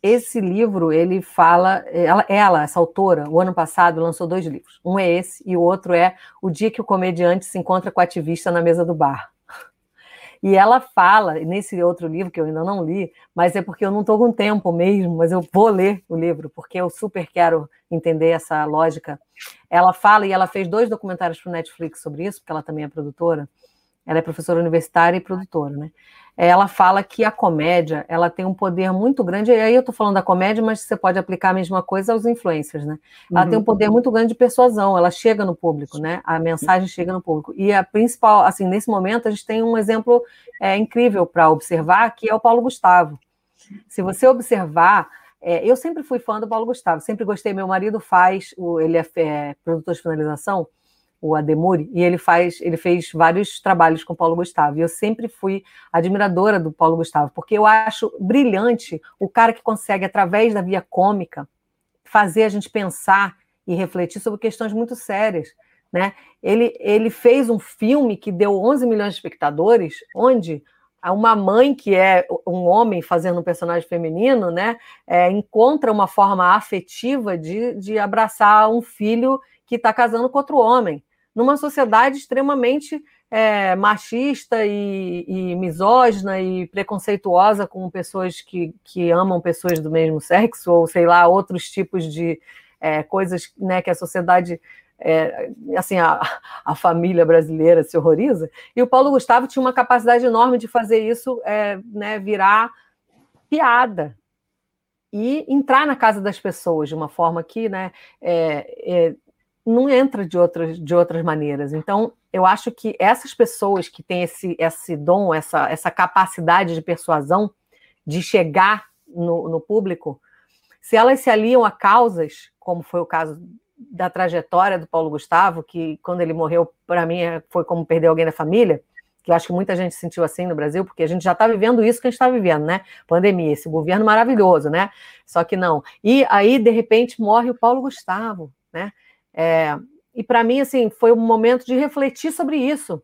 esse livro, ele fala, ela, ela, essa autora, o ano passado lançou dois livros. Um é esse e o outro é O Dia que o Comediante se encontra com o ativista na mesa do bar. E ela fala, nesse outro livro que eu ainda não li, mas é porque eu não estou com tempo mesmo, mas eu vou ler o livro, porque eu super quero entender essa lógica. Ela fala, e ela fez dois documentários para o Netflix sobre isso, porque ela também é produtora. Ela é professora universitária e produtora, né? ela fala que a comédia ela tem um poder muito grande, e aí eu estou falando da comédia, mas você pode aplicar a mesma coisa aos influencers, né? Ela uhum. tem um poder muito grande de persuasão, ela chega no público, né? A mensagem chega no público. E a principal, assim, nesse momento, a gente tem um exemplo é, incrível para observar, que é o Paulo Gustavo. Se você observar, é, eu sempre fui fã do Paulo Gustavo, sempre gostei. Meu marido faz, o, ele é, é produtor de finalização, o Ademuri, e ele faz, ele fez vários trabalhos com Paulo Gustavo. E eu sempre fui admiradora do Paulo Gustavo, porque eu acho brilhante o cara que consegue, através da via cômica, fazer a gente pensar e refletir sobre questões muito sérias. Né? Ele, ele fez um filme que deu 11 milhões de espectadores, onde uma mãe que é um homem fazendo um personagem feminino, né, é, encontra uma forma afetiva de, de abraçar um filho que está casando com outro homem numa sociedade extremamente é, machista e, e, misógina e preconceituosa com pessoas que, que amam pessoas do mesmo sexo, ou sei lá, outros tipos de é, coisas né, que a sociedade. É, assim, a, a, família brasileira se horroriza, e o Paulo Gustavo tinha uma capacidade enorme de fazer isso é, né, virar piada, e entrar na casa das pessoas de uma forma que né, é, é, não entra de outras, de outras maneiras. Então, eu acho que essas pessoas que têm esse, esse dom, essa, essa capacidade de persuasão, de chegar no, no público, se elas se aliam a causas, como foi o caso da trajetória do Paulo Gustavo, que quando ele morreu, para mim, é, foi como perder alguém da família, que eu acho que muita gente sentiu assim no Brasil, porque a gente já está vivendo isso que a gente está vivendo, né? Pandemia, esse governo maravilhoso, né? Só que não. E aí, de repente, morre o Paulo Gustavo, né? É, e para mim, assim, foi um momento de refletir sobre isso,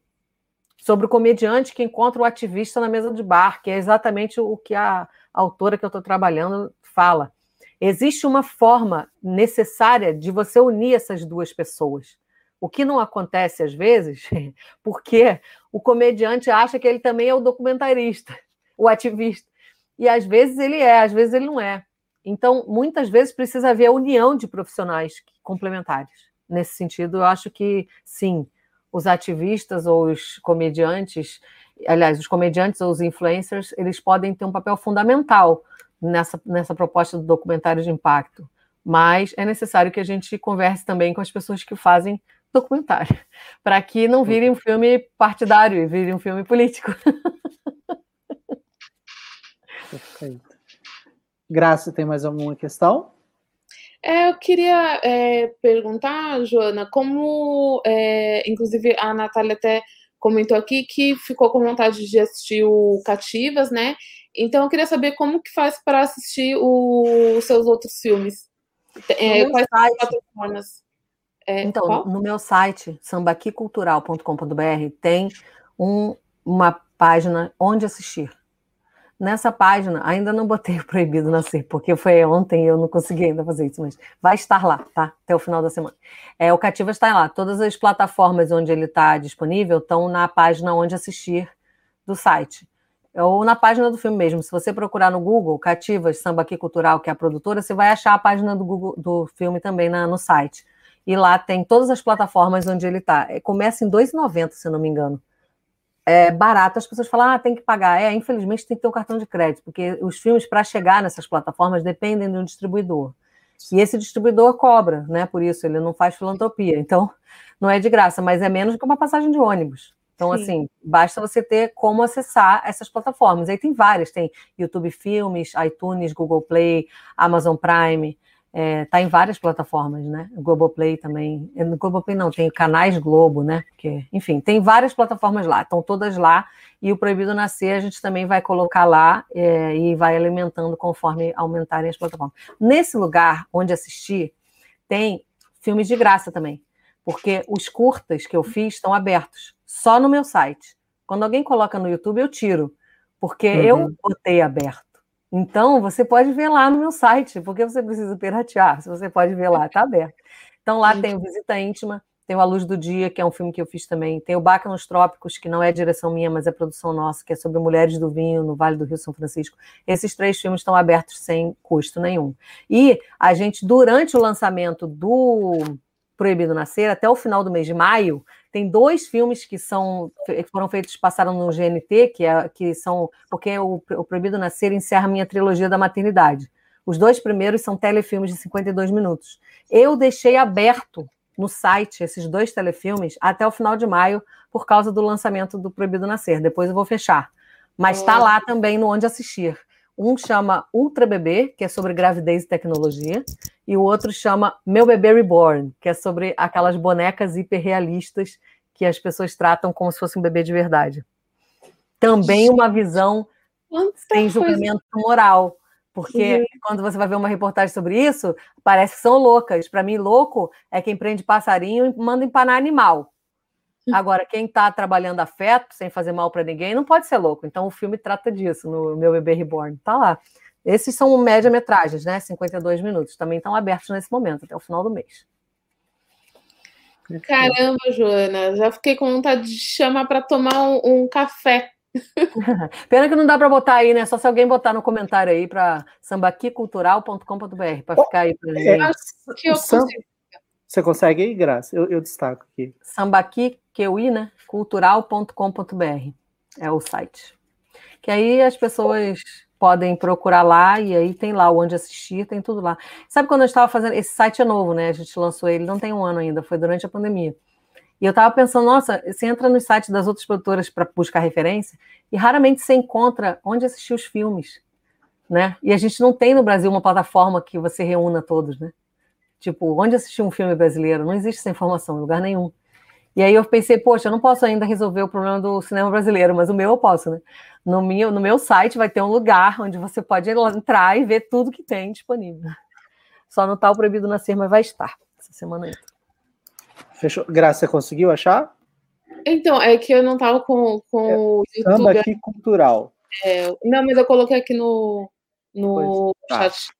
sobre o comediante que encontra o ativista na mesa de bar, que é exatamente o que a autora que eu estou trabalhando fala. Existe uma forma necessária de você unir essas duas pessoas. O que não acontece às vezes, porque o comediante acha que ele também é o documentarista, o ativista. E às vezes ele é, às vezes ele não é. Então, muitas vezes precisa haver a união de profissionais complementares. Nesse sentido, eu acho que sim, os ativistas ou os comediantes, aliás, os comediantes ou os influencers, eles podem ter um papel fundamental nessa, nessa proposta do documentário de impacto. Mas é necessário que a gente converse também com as pessoas que fazem documentário, para que não vire um filme partidário e vire um filme político. Perfeito. Graça, tem mais alguma questão? É, eu queria é, perguntar, Joana, como, é, inclusive, a Natália até comentou aqui que ficou com vontade de assistir o Cativas, né? Então, eu queria saber como que faz para assistir o, os seus outros filmes. É, quais site. plataformas? É, então, qual? no meu site, sambaquicultural.com.br, tem um, uma página onde assistir. Nessa página, ainda não botei o proibido nascer, porque foi ontem e eu não consegui ainda fazer isso, mas vai estar lá, tá? Até o final da semana. É, o Cativa está lá. Todas as plataformas onde ele está disponível estão na página onde assistir do site. Ou na página do filme mesmo. Se você procurar no Google, Cativas Samba Aqui Cultural, que é a produtora, você vai achar a página do, Google, do filme também na, no site. E lá tem todas as plataformas onde ele está. É, começa em R$ 2,90, se não me engano é, barato, as pessoas falam, ah, tem que pagar. É, infelizmente tem que ter um cartão de crédito, porque os filmes, para chegar nessas plataformas, dependem de um distribuidor. E esse distribuidor cobra, né? Por isso, ele não faz filantropia. Então, não é de graça, mas é menos do que uma passagem de ônibus. Então, Sim. assim, basta você ter como acessar essas plataformas. Aí tem várias, tem YouTube Filmes, iTunes, Google Play, Amazon Prime, é, tá em várias plataformas, né? O Globoplay também. No Globoplay não, tem canais Globo, né? Porque, enfim, tem várias plataformas lá, estão todas lá. E o Proibido Nascer a gente também vai colocar lá é, e vai alimentando conforme aumentarem as plataformas. Nesse lugar onde assistir, tem filmes de graça também, porque os curtas que eu fiz estão abertos, só no meu site. Quando alguém coloca no YouTube, eu tiro, porque uhum. eu botei aberto. Então, você pode ver lá no meu site, porque você precisa piratear, se você pode ver lá, está aberto. Então, lá tem o Visita Íntima, tem o A Luz do Dia, que é um filme que eu fiz também, tem o Baca nos Trópicos, que não é direção minha, mas é produção nossa, que é sobre mulheres do vinho no Vale do Rio São Francisco. Esses três filmes estão abertos sem custo nenhum. E a gente, durante o lançamento do Proibido Nascer, até o final do mês de maio, tem dois filmes que são que foram feitos, passaram no GNT, que, é, que são. Porque o, o Proibido Nascer encerra a minha trilogia da maternidade. Os dois primeiros são telefilmes de 52 minutos. Eu deixei aberto no site esses dois telefilmes até o final de maio, por causa do lançamento do Proibido Nascer. Depois eu vou fechar. Mas está lá também no Onde Assistir. Um chama Ultra Bebê, que é sobre gravidez e tecnologia, e o outro chama Meu Bebê Reborn, que é sobre aquelas bonecas hiperrealistas que as pessoas tratam como se fosse um bebê de verdade. Também uma visão sem julgamento moral, porque uhum. quando você vai ver uma reportagem sobre isso, parece que são loucas. Para mim, louco é quem prende passarinho e manda empanar animal. Agora, quem está trabalhando afeto, sem fazer mal para ninguém, não pode ser louco. Então, o filme trata disso no Meu Bebê Reborn. Tá lá. Esses são média-metragens, né? 52 minutos. Também estão abertos nesse momento, até o final do mês. Caramba, Joana, já fiquei com vontade de chamar para tomar um, um café. Pena que não dá para botar aí, né? Só se alguém botar no comentário aí para sambaquicultural.com.br para ficar aí para gente. É, que eu consigo você consegue aí, Graça? Eu, eu destaco aqui. Sambaqui, Keui, né? cultural.com.br é o site. Que aí as pessoas podem procurar lá e aí tem lá onde assistir, tem tudo lá. Sabe quando eu estava fazendo. Esse site é novo, né? A gente lançou ele, não tem um ano ainda, foi durante a pandemia. E eu estava pensando, nossa, você entra no site das outras produtoras para buscar referência e raramente você encontra onde assistir os filmes, né? E a gente não tem no Brasil uma plataforma que você reúna todos, né? Tipo, onde assistir um filme brasileiro? Não existe essa informação em lugar nenhum. E aí eu pensei, poxa, eu não posso ainda resolver o problema do cinema brasileiro, mas o meu eu posso, né? No meu, no meu site vai ter um lugar onde você pode entrar e ver tudo que tem disponível. Só não está o Proibido Nascer, mas vai estar essa semana ainda. Fechou. Graça, você conseguiu achar? Então, é que eu não estava com, com é, o YouTube. Samba aqui cultural. É, não, mas eu coloquei aqui no, no tá. chat.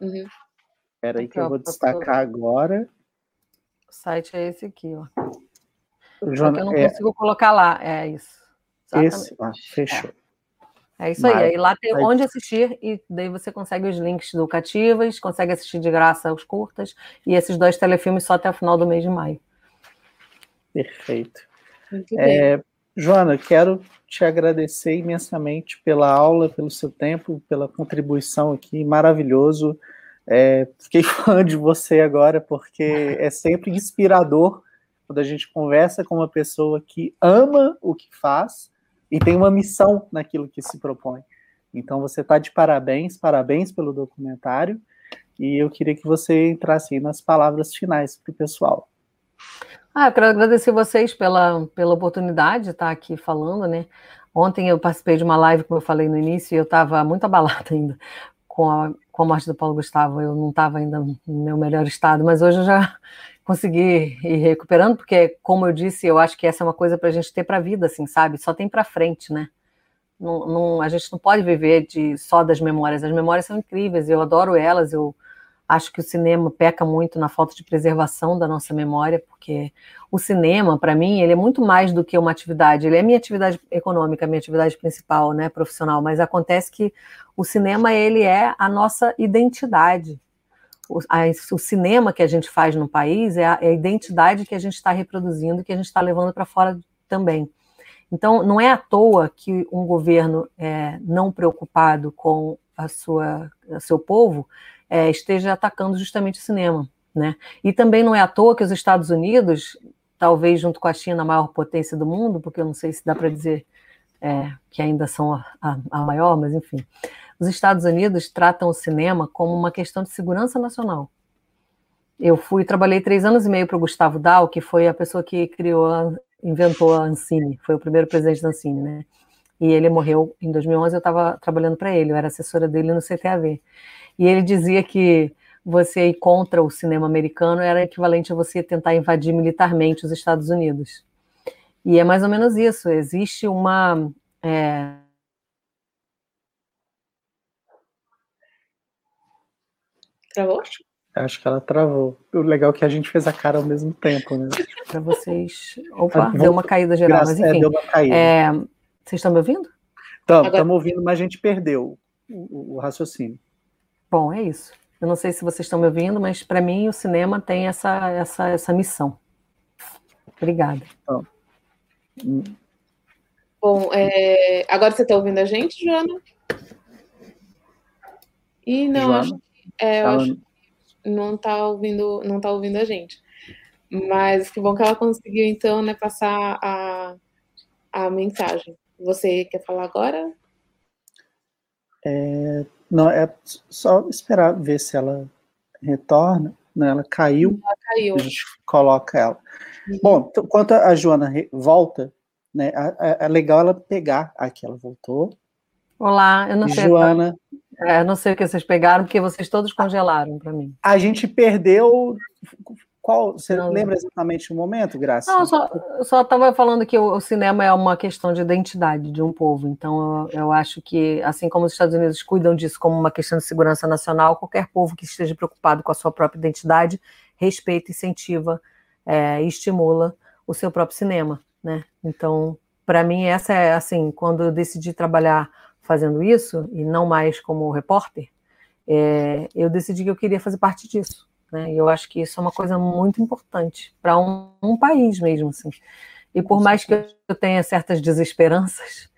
Uhum. Espera aí que eu vou destacar agora. O site é esse aqui, ó. Só que eu não é... consigo colocar lá. É isso. Exatamente. Esse, ah, fechou. É. é isso aí. Aí lá tem onde assistir e daí você consegue os links educativos, consegue assistir de graça os curtas e esses dois telefilmes só até o final do mês de maio. Perfeito. É, Joana, quero te agradecer imensamente pela aula, pelo seu tempo, pela contribuição aqui, maravilhoso. É, fiquei fã de você agora, porque é sempre inspirador quando a gente conversa com uma pessoa que ama o que faz e tem uma missão naquilo que se propõe. Então você está de parabéns, parabéns pelo documentário, e eu queria que você entrasse nas palavras finais para o pessoal. Ah, eu quero agradecer vocês pela, pela oportunidade de estar aqui falando, né? Ontem eu participei de uma live, como eu falei no início, e eu estava muito abalada ainda com a, com a morte do Paulo Gustavo, eu não estava ainda no meu melhor estado, mas hoje eu já consegui ir recuperando, porque, como eu disse, eu acho que essa é uma coisa para a gente ter para a vida, assim, sabe? Só tem para frente, né? Não, não, a gente não pode viver de só das memórias. As memórias são incríveis, eu adoro elas, eu Acho que o cinema peca muito na falta de preservação da nossa memória, porque o cinema, para mim, ele é muito mais do que uma atividade. Ele é minha atividade econômica, minha atividade principal, né, profissional. Mas acontece que o cinema ele é a nossa identidade. O, a, o cinema que a gente faz no país é a, é a identidade que a gente está reproduzindo, que a gente está levando para fora também. Então, não é à toa que um governo é, não preocupado com a sua, seu povo é, esteja atacando justamente o cinema. Né? E também não é à toa que os Estados Unidos talvez junto com a China, a maior potência do mundo, porque eu não sei se dá para dizer é, que ainda são a, a, a, maior, mas enfim. Os Estados Unidos tratam o cinema como uma questão de segurança nacional. Eu fui, trabalhei três anos e meio para o Gustavo Dal, que foi a pessoa que criou, inventou a Ancine, foi o primeiro presidente da Ancine, né? E ele morreu em 2011, eu estava trabalhando para ele, eu era assessora dele no CTAV. E ele dizia que você ir contra o cinema americano era equivalente a você tentar invadir militarmente os Estados Unidos. E é mais ou menos isso. Existe uma. É... Travou? Acho que ela travou. O legal é que a gente fez a cara ao mesmo tempo, né? Para vocês. Opa, deu uma caída geral, Graças, mas é, enfim. É, deu uma caída. É... Vocês estão me ouvindo? Estamos, Agora... ouvindo, mas a gente perdeu o, o raciocínio. Bom, é isso. Eu não sei se vocês estão me ouvindo, mas para mim o cinema tem essa, essa, essa missão. Obrigada. Então, Bom, é... agora você está ouvindo a gente, Joana? E não, Joana, acho, é, eu acho não está ouvindo, não tá ouvindo a gente. Mas que bom que ela conseguiu então, né, passar a, a mensagem. Você quer falar agora? É, não, é só esperar ver se ela retorna. Né? Ela caiu. Ela caiu. A gente coloca ela. Uhum. Bom, enquanto a Joana volta, né, é, legal ela pegar. Aqui ela voltou. Olá, eu não sei. Joana. É, não sei o que vocês pegaram, porque vocês todos congelaram para mim. A gente perdeu qual, você não, lembra exatamente o momento, Graça? Não, só estava falando que o, o, cinema é uma questão de identidade de um povo. Então, eu, eu, acho que, assim como os Estados Unidos cuidam disso como uma questão de segurança nacional, qualquer povo que esteja preocupado com a sua própria identidade respeita, incentiva é, e estimula o seu próprio cinema, né? Então, para mim, essa é, assim, quando eu decidi trabalhar fazendo isso, e não mais como repórter, é, eu decidi que eu queria fazer parte disso. Né? E eu acho que isso é uma coisa muito importante para um, um, país mesmo, assim. E por mais que eu tenha certas desesperanças,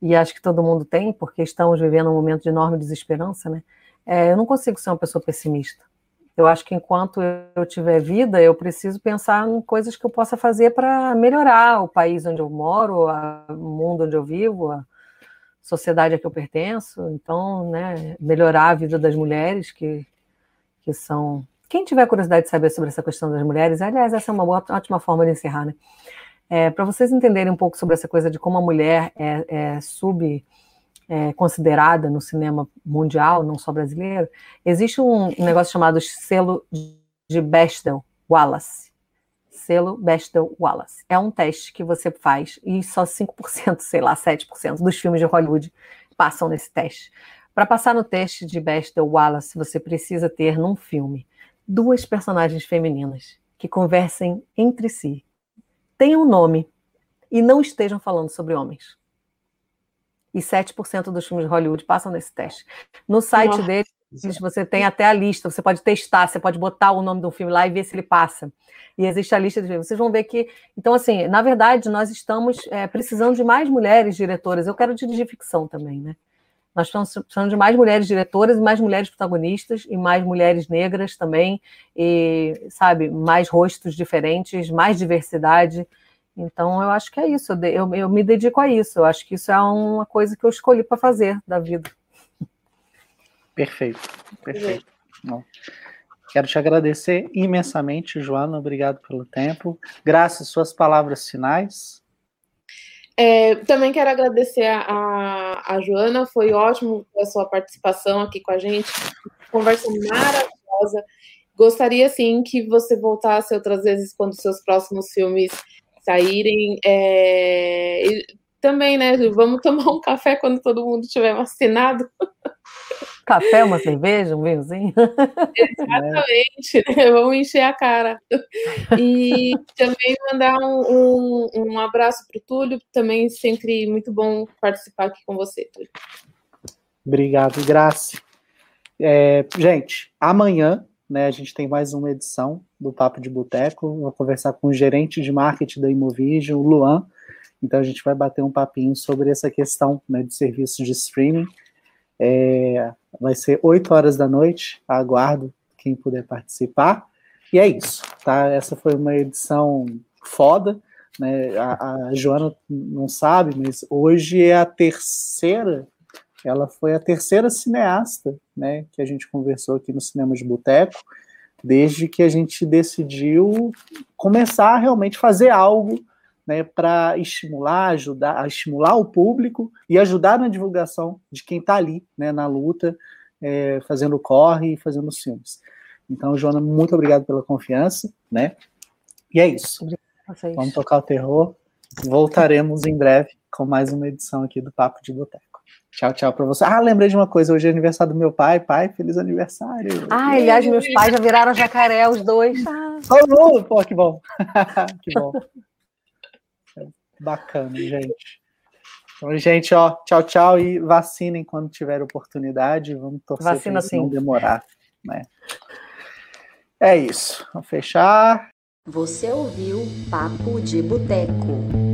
e acho que todo mundo tem, porque estamos vivendo um momento de enorme desesperança, né? É, eu não consigo ser uma pessoa pessimista. Eu acho que enquanto eu tiver vida, eu preciso pensar em coisas que eu possa fazer para melhorar o país onde eu moro, o mundo onde eu vivo, a sociedade a que eu pertenço. Então, né, melhorar a vida das mulheres que, que são quem tiver curiosidade de saber sobre essa questão das mulheres, aliás, essa é uma boa, ótima forma de encerrar, né? É, Para vocês entenderem um pouco sobre essa coisa de como a mulher é, é sub é, considerada no cinema mundial, não só brasileiro, existe um negócio chamado selo de Bechdel Wallace. Selo Bechdel Wallace. É um teste que você faz e só 5%, sei lá, 7% dos filmes de Hollywood passam nesse teste. Para passar no teste de Bechdel Wallace, você precisa ter num filme duas personagens femininas que conversem entre si, tenham nome e não estejam falando sobre homens. E 7% dos filmes de Hollywood passam nesse teste. No site Nossa. deles, você tem até a lista, você pode testar, você pode botar o nome do filme lá e ver se ele passa. E existe a lista de filmes. Vocês vão ver que. Então, assim, na verdade, nós estamos é, precisando de mais mulheres diretoras. Eu quero dirigir ficção também, né? Nós estamos precisando de mais mulheres diretoras mais mulheres protagonistas e mais mulheres negras também, e, sabe, mais rostos diferentes, mais diversidade. Então, eu acho que é isso. Eu, eu me dedico a isso. Eu acho que isso é uma coisa que eu escolhi para fazer da vida. Perfeito, perfeito. Bom, quero te agradecer imensamente, Joana. Obrigado pelo tempo. Graças às suas palavras finais. É, também quero agradecer a, a, Joana, foi ótimo a sua participação aqui com a gente, conversa maravilhosa. Gostaria, sim, que você voltasse outras vezes quando seus próximos filmes saírem. É, também, né, vamos tomar um café quando todo mundo tiver vacinado. Café, uma cerveja, um vinhozinho. Exatamente, né? vamos encher a cara. E também mandar um, um, um abraço para o Túlio, também sempre muito bom participar aqui com você, Túlio. Obrigado, Graça. É, gente, amanhã né, a gente tem mais uma edição do Papo de Boteco. Vou conversar com o gerente de marketing da Imovision, o Luan. Então a gente vai bater um papinho sobre essa questão né, de serviços de streaming. É, vai ser 8 horas da noite, aguardo quem puder participar. E é isso, tá? Essa foi uma edição foda. Né? A, a Joana não sabe, mas hoje é a terceira ela foi a terceira cineasta, né, que a gente conversou aqui no Cinema de Boteco, desde que a gente decidiu começar a realmente fazer algo né, para estimular, ajudar, a estimular o público e ajudar na divulgação de quem está ali, né, na luta, é, fazendo corre e fazendo os filmes. Então, Joana, muito obrigado pela confiança, né? E é isso. Vamos tocar o terror. Voltaremos em breve com mais uma edição aqui do Papo de Boteco. Tchau, tchau para você. Ah, lembrei de uma coisa. Hoje é aniversário do meu pai. Pai, feliz aniversário. Ah, aliás, meus pais já viraram jacaré, os dois. Ah. Todo mundo? Pô, que bom. que bom. Bacana, gente. Então, gente, ó, tchau, tchau e vacinem quando tiver oportunidade. Vamos torcer para não demorar, né? É isso. Vamos fechar. Você ouviu Papo de Boteco.